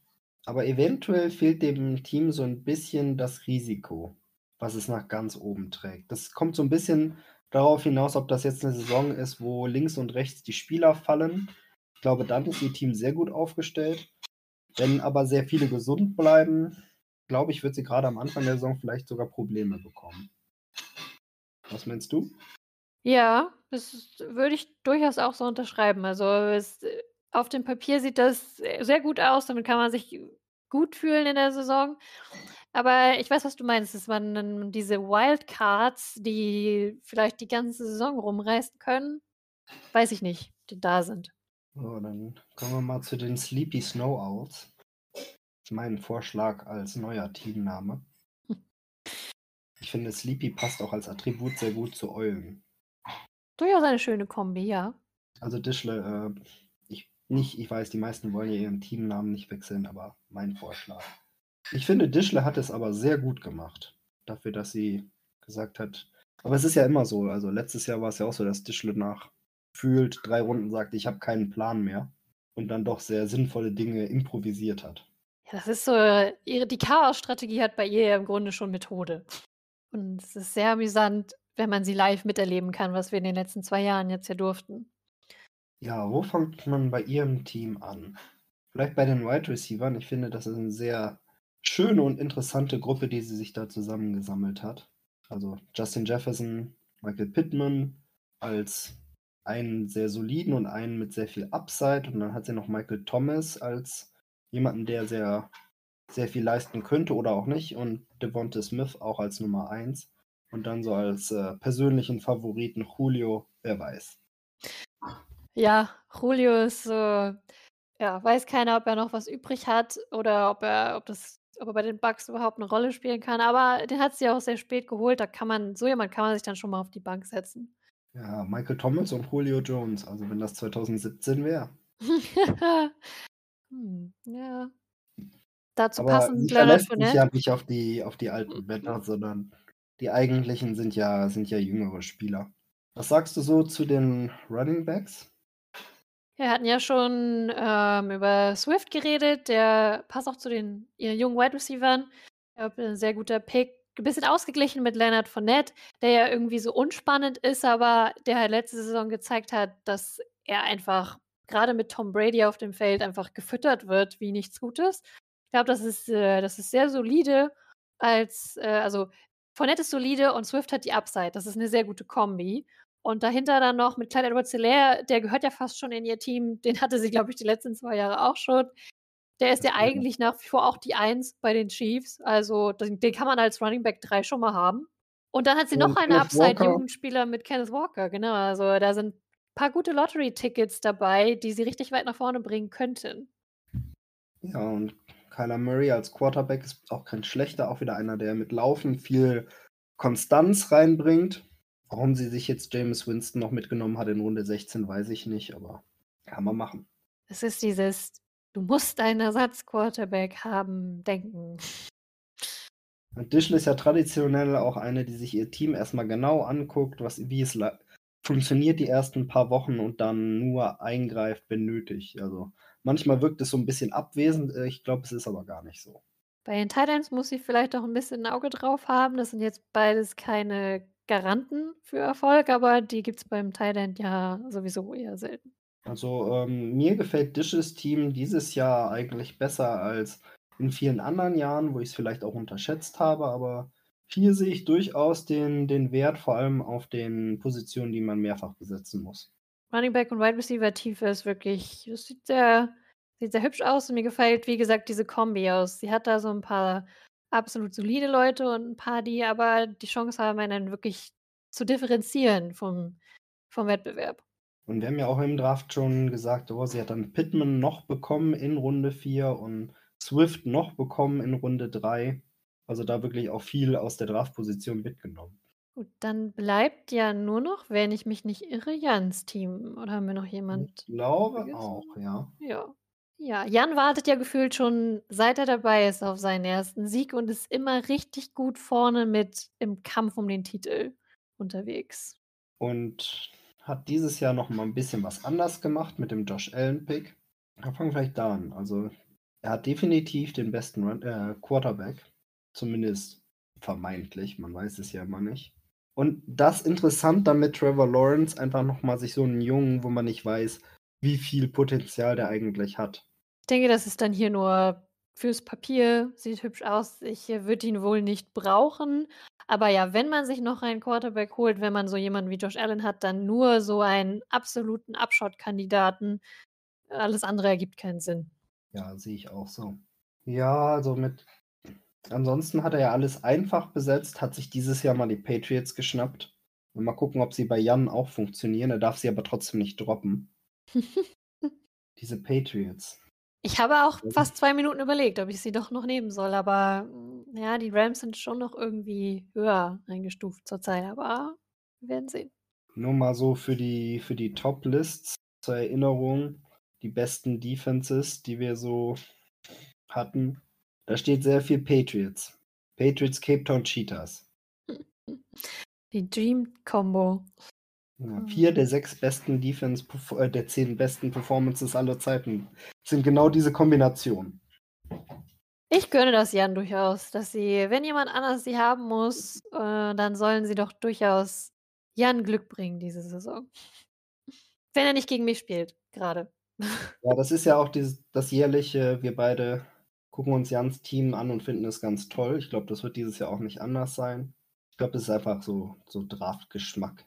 aber eventuell fehlt dem Team so 'n bisschen das Risiko, was es nach ganz oben trägt. Das kommt so 'n bisschen darauf hinaus, ob das jetzt 'ne Saison ist, wo links und rechts die Spieler fallen. Ich glaube, dann ist ihr Team sehr gut aufgestellt. Wenn aber sehr viele gesund bleiben, glaube ich, wird sie grade am Anfang der Saison vielleicht sogar Probleme bekommen. Was meinst du?
Ja, das würde ich durchaus auch so unterschreiben. Also, es auf dem Papier sieht das, äh, sehr gut aus, damit kann man sich gut fühlen in der Saison. Aber ich weiß, was du meinst, dass man dann diese Wildcards, die vielleicht die ganze Saison rumreißen können, weiß ich nicht, die da sind.
So, dann kommen wir mal zu den Sleepy Snow Owls. Ist mein Vorschlag als neuer Teamname. Ich finde, Sleepy passt auch als Attribut sehr gut zu Eulen.
Durchaus eine schöne Kombi, ja.
Also Dischle, äh, nicht ich weiß, die meisten wollen ja ihren Teamnamen nicht wechseln, aber mein Vorschlag. Ich finde, Dischle hat es aber sehr gut gemacht, dafür, dass sie gesagt hat aber es ist ja immer so, also letztes Jahr war's ja auch so, dass Dischle nach gefühlt 3 Runden sagte: „Ich habe keinen Plan mehr“ und dann doch sehr sinnvolle Dinge improvisiert hat.
Ja, das ist so ihre die Chaosstrategie hat bei ihr ja im Grunde schon Methode. Und es ist sehr amüsant, wenn man sie live miterleben kann, was wir in den letzten 2 Jahren jetzt hier durften.
Ja, wo fängt man bei ihrem Team an? Vielleicht bei den Wide Receivern. Ich finde, das ist 'ne sehr schöne und interessante Gruppe, die sie sich da zusammengesammelt hat. Also, Justin Jefferson, Michael Pittman als einen sehr soliden und einen mit sehr viel Upside und dann hat sie noch Michael Thomas als jemanden, der sehr sehr viel leisten könnte oder auch nicht und Devonta Smith auch als Nummer 1 und dann so als, äh, persönlichen Favoriten Julio, wer weiß.
Ja, Julio ist so ja, weiß keiner, ob er noch was übrig hat oder ob er ob das ob er bei den Bucs überhaupt 'ne Rolle spielen kann, aber den hat sie auch sehr spät geholt. Da kann man so jemand kann man sich dann schon mal auf die Bank setzen.
Ja, Michael Thomas und Julio Jones, also wenn das 2017 wäre.
Hm, ja. Dazu
Aber
passend
sie
Leonard Fournette.
ja nicht auf die auf die alten Männer, sondern die eigentlichen sind ja sind ja jüngere Spieler. Was sagst du so zu den Running Backs?
Wir hatten ja schon, ähm, über Swift geredet, der passt auch zu den ihren jungen Wide Receivern. Glaube, 'n sehr guter Pick. Bisschen ausgeglichen mit Leonard Fournette, der ja irgendwie so unspannend ist, aber der halt letzte Saison gezeigt hat, dass er einfach grade mit Tom Brady auf dem Feld einfach gefüttert wird wie nichts Gutes. Ich glaube, das ist äh, das ist sehr solide als äh, also Fournette ist solide und Swift hat die Upside. Das ist 'ne sehr gute Kombi. Und dahinter dann noch mit Clyde Edwards-Helaire, der gehört ja fast schon in ihr Team. Den hatte sie, glaube ich, die letzten 2 Jahre auch schon. Der ist ja eigentlich nach wie vor auch die 1 bei den Chiefs. Also, den den kann man als Running Back 3 schon mal haben. Und dann hat sie noch
Und
eine
Kenneth Walker.
Upside-Jugendspieler mit Kenneth Walker, genau. Also, da sind paar gute Lottery-Tickets dabei, die sie richtig weit nach vorne bringen könnten.
Ja, und Kyler Murray als Quarterback ist auch kein schlechter, auch wieder einer, der mit Laufen viel Konstanz reinbringt. Warum sie sich jetzt Jameis Winston noch mitgenommen hat in Runde 16, weiß ich nicht, aber kann man machen.
Es ist dieses „Du musst einen Ersatz-Quarterback haben“ Denken.
Und Dischle ist ja traditionell auch eine, die sich ihr Team erst mal genau anguckt, was wie es funktioniert die ersten paar Wochen und dann nur eingreift, wenn nötig. Also, manchmal wirkt es so 'n bisschen abwesend, äh, ich glaube, es ist aber gar nicht so.
Bei den Tight Ends muss sie vielleicht auch 'n bisschen 'n Auge drauf haben. Das sind jetzt beides keine Garanten für Erfolg, aber die gibt's beim Tight End ja sowieso eher selten.
Also, ähm, mir gefällt Dishes Team dieses Jahr eigentlich besser als in vielen anderen Jahren, wo ich's vielleicht auch unterschätzt habe, aber hier sehe ich durchaus den den Wert vor allem auf den Positionen, die man mehrfach besetzen muss.
Running Back und Wide Receiver Tiefe ist wirklich das sieht sehr sieht sehr hübsch aus und mir gefällt, wie gesagt, diese Kombi aus. Sie hat da so 'n paar absolut solide Leute und 'n paar, die aber die Chance haben, einen wirklich zu differenzieren vom vom Wettbewerb.
Und wir haben ja auch im Draft schon gesagt, oh, sie hat dann Pittman noch bekommen in Runde 4 und Swift noch bekommen in Runde 3. Also, da wirklich auch viel aus der Draftposition mitgenommen.
Gut, dann bleibt ja nur noch, wenn ich mich nicht irre, Jans Team oder haben wir noch
Ich
jemand
glaube
vergessen?
auch, ja.
Ja. Ja, Jan wartet ja gefühlt schon, seit er dabei ist, auf seinen ersten Sieg und ist immer richtig gut vorne mit im Kampf um den Titel unterwegs.
Und hat dieses Jahr noch mal ein bisschen was anders gemacht mit dem Josh Allen-Pick. Wir fangen vielleicht da an. Also, er hat definitiv den besten Run äh, Quarterback. Zumindest vermeintlich, man weiß es ja immer nicht. Und das interessant dann mit Trevor Lawrence, einfach nochmal sich so einen Jungen, wo man nicht weiß, wie viel Potenzial der eigentlich hat.
Ich denke, das ist dann hier nur fürs Papier, sieht hübsch aus. Ich äh, würde ihn wohl nicht brauchen. Aber ja, wenn man sich noch einen Quarterback holt, wenn man so jemanden wie Josh Allen hat, dann nur so einen absoluten Abschottkandidaten. Alles andere ergibt keinen Sinn.
Ja, sehe ich auch so. Ja, also mit. Ansonsten hat er ja alles einfach besetzt, hat sich dieses Jahr mal die Patriots geschnappt. Und mal gucken, ob sie bei Jan auch funktionieren. Er darf sie aber trotzdem nicht droppen. Diese Patriots.
Ich habe auch fast zwei Minuten überlegt, ob ich sie doch noch nehmen soll, aber mm, ja, die Rams sind schon noch irgendwie höher eingestuft zurzeit, aber wir werden sehen.
Nur mal so für die, für die Top-Lists zur Erinnerung, die besten Defenses, die wir so hatten. Da steht sehr viel Patriots. Patriots, Cape Town Cheetahs.
Die Dream Combo.
Ja, vier der sechs besten Defense, äh, der zehn besten Performances aller Zeiten sind genau diese Kombination.
Ich gönne das Jan durchaus, dass sie, wenn jemand anders sie haben muss, äh, dann sollen sie doch durchaus Jan Glück bringen diese Saison. Wenn er nicht gegen mich spielt, gerade.
Ja, das ist ja auch dieses, das jährliche, wir beide gucken uns Jans Team an und finden es ganz toll. Ich glaube, das wird dieses Jahr auch nicht anders sein. Ich glaube, das ist einfach so, so Draft-Geschmack.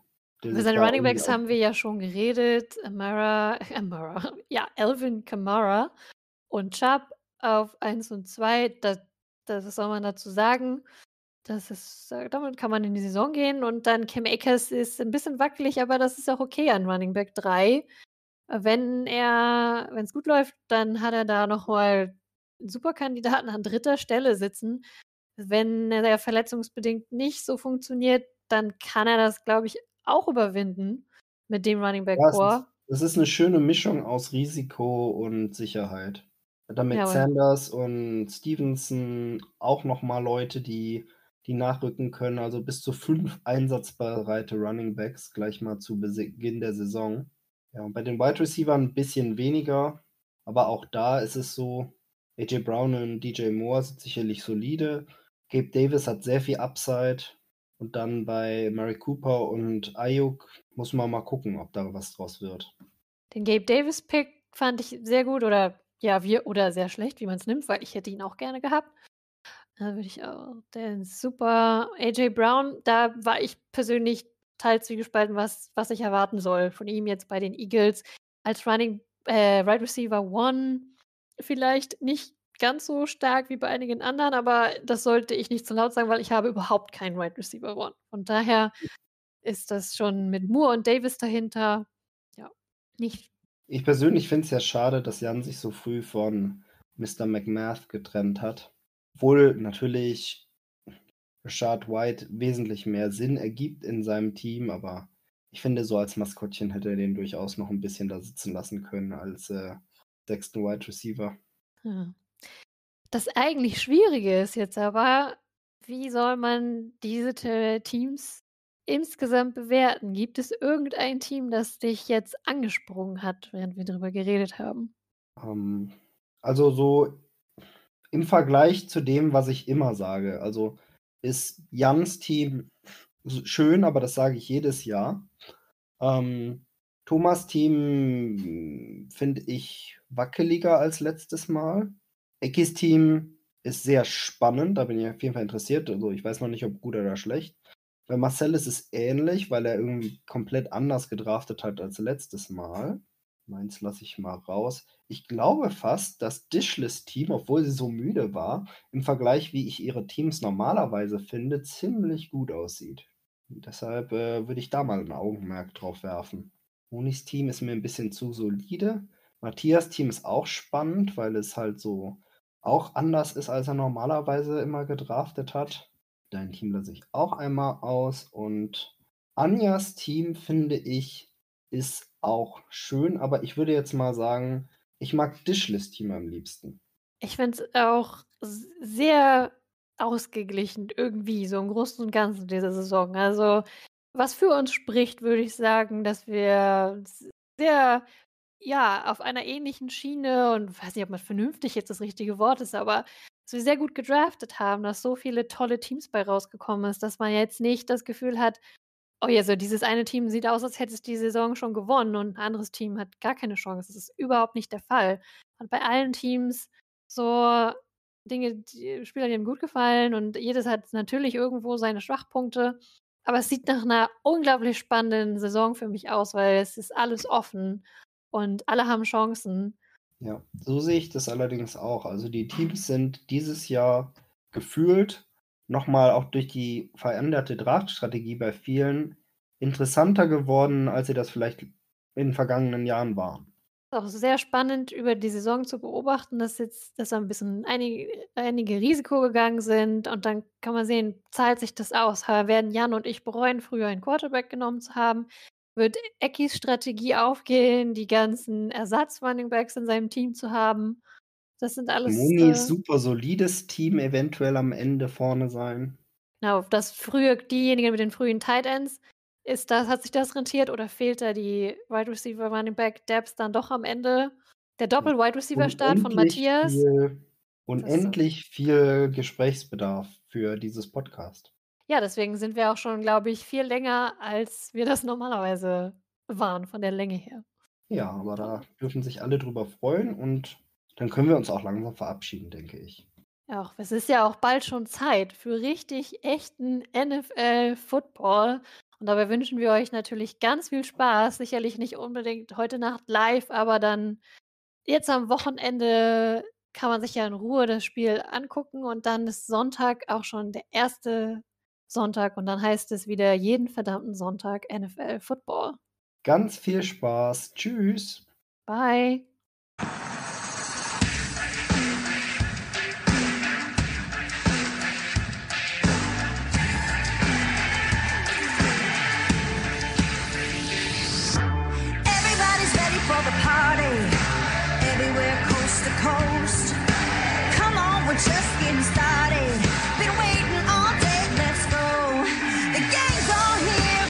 Über seine Running Backs haben wir ja schon geredet. Amara, Amara, ja, Elvin Kamara und Chubb auf 1 und 2. Das, das soll man dazu sagen. Das ist, äh, damit kann man in die Saison gehen. Und dann Cam Akers ist ein bisschen wackelig, aber das ist auch okay an Running Back 3. Wenn er, wenn es gut läuft, dann hat er da nochmal einen Superkandidaten an dritter Stelle sitzen. Wenn er verletzungsbedingt nicht so funktioniert, dann kann er das, glaube ich, auch überwinden mit dem Running Back Core.
Das ist eine schöne Mischung aus Risiko und Sicherheit. Damit ja, Sanders und Stevenson auch nochmal Leute, die, die nachrücken können. Also bis zu fünf einsatzbereite Running Backs gleich mal zu Beginn der Saison. Ja, und bei den Wide Receivers ein bisschen weniger. Aber auch da ist es so, AJ Brown und DJ Moore sind sicherlich solide. Gabe Davis hat sehr viel Upside. Und dann bei Mary Cooper und Ayuk muss man mal gucken, ob da was draus wird.
Den Gabe Davis Pick fand ich sehr gut oder ja, wir oder sehr schlecht, wie man es nimmt, weil ich hätte ihn auch gerne gehabt. Da würde ich auch, ist super. AJ Brown, da war ich persönlich teils zwiegespalten, was, was ich erwarten soll von ihm jetzt bei den Eagles als Running äh, Right Receiver One. Vielleicht nicht ganz so stark wie bei einigen anderen, aber das sollte ich nicht zu laut sagen, weil ich habe überhaupt keinen Wide Receiver One. Von daher ist das schon mit Moore und Davis dahinter, ja, nicht.
Ich persönlich finde es ja schade, dass Jan sich so früh von Mr. McMath getrennt hat. Obwohl natürlich Rashad White wesentlich mehr Sinn ergibt in seinem Team, aber ich finde, so als Maskottchen hätte er den durchaus noch ein bisschen da sitzen lassen können als äh, sechsten Wide Receiver.
Ja. Das eigentlich Schwierige ist jetzt aber, wie soll man diese Teams insgesamt bewerten? Gibt es irgendein Team, das dich jetzt angesprungen hat, während wir darüber geredet haben?
Ähm, also so im Vergleich zu dem, was ich immer sage. Also ist Jans Team schön, aber das sage ich jedes Jahr. Ähm, Thomas Team finde ich wackeliger als letztes Mal. Ekis Team ist sehr spannend, da bin ich auf jeden Fall interessiert. Also ich weiß noch nicht, ob gut oder schlecht. Bei Marcel ist es ähnlich, weil er irgendwie komplett anders gedraftet hat als letztes Mal. Meins lasse ich mal raus. Ich glaube fast, dass Dishless Team, obwohl sie so müde war, im Vergleich, wie ich ihre Teams normalerweise finde, ziemlich gut aussieht. Deshalb äh, würde ich da mal ein Augenmerk drauf werfen. Monis Team ist mir ein bisschen zu solide. Matthias Team ist auch spannend, weil es halt so auch anders ist, als er normalerweise immer gedraftet hat. Dein Team lasse ich auch einmal aus. Und Anjas Team, finde ich, ist auch schön, aber ich würde jetzt mal sagen, Ich mag Dishless-Team am liebsten.
Ich finde es auch sehr ausgeglichen irgendwie, so im Großen und Ganzen dieser Saison. Also, was für uns spricht, würde ich sagen, dass wir sehr, ja, auf einer ähnlichen Schiene und weiß nicht, ob man vernünftig jetzt das richtige Wort ist, aber dass wir sehr gut gedraftet haben, dass so viele tolle Teams bei rausgekommen ist, dass man jetzt nicht das Gefühl hat, oh ja, so dieses eine Team sieht aus, als hätte es die Saison schon gewonnen und ein anderes Team hat gar keine Chance. Das ist überhaupt nicht der Fall. Und bei allen Teams so Dinge, die Spieler, die ihm gut gefallen und jedes hat natürlich irgendwo seine Schwachpunkte. Aber es sieht nach einer unglaublich spannenden Saison für mich aus, weil es ist alles offen und alle haben Chancen.
Ja, so sehe ich das allerdings auch. Also die Teams sind dieses Jahr gefühlt nochmal auch durch die veränderte Draftstrategie bei vielen interessanter geworden, als sie das vielleicht in den vergangenen Jahren waren
auch sehr spannend, über die Saison zu beobachten, dass jetzt dass ein bisschen einige einige Risiko gegangen sind und dann kann man sehen, zahlt sich das aus? werden Jan und ich bereuen, früher einen Quarterback genommen zu haben? Wird Eckis Strategie aufgehen, die ganzen Ersatz-Runningbacks in seinem Team zu haben? Das sind alles,
Monis äh super solides Team eventuell am Ende vorne sein.
Genau, dass früher diejenigen mit den frühen Tight Ends ist das, hat sich das rentiert oder fehlt da die Wide Receiver Running Back Depth dann doch am Ende? Der Doppel-Wide Receiver Start von Matthias.
Viel, unendlich viel Gesprächsbedarf für dieses Podcast.
Ja, deswegen sind wir auch schon, glaube ich, viel länger, als wir das normalerweise waren, von der Länge her.
Ja, aber da dürfen sich alle drüber freuen und dann können wir uns auch langsam verabschieden, denke ich.
Ja, es ist ja auch bald schon Zeit für richtig echten NFL-Football. Und dabei wünschen wir euch natürlich ganz viel Spaß. Sicherlich nicht unbedingt heute Nacht live, aber dann jetzt am Wochenende kann man sich ja in Ruhe das Spiel angucken und dann ist Sonntag auch schon der erste Sonntag und dann heißt es wieder jeden verdammten Sonntag NFL Football.
Ganz viel Spaß. Tschüss.
Bye.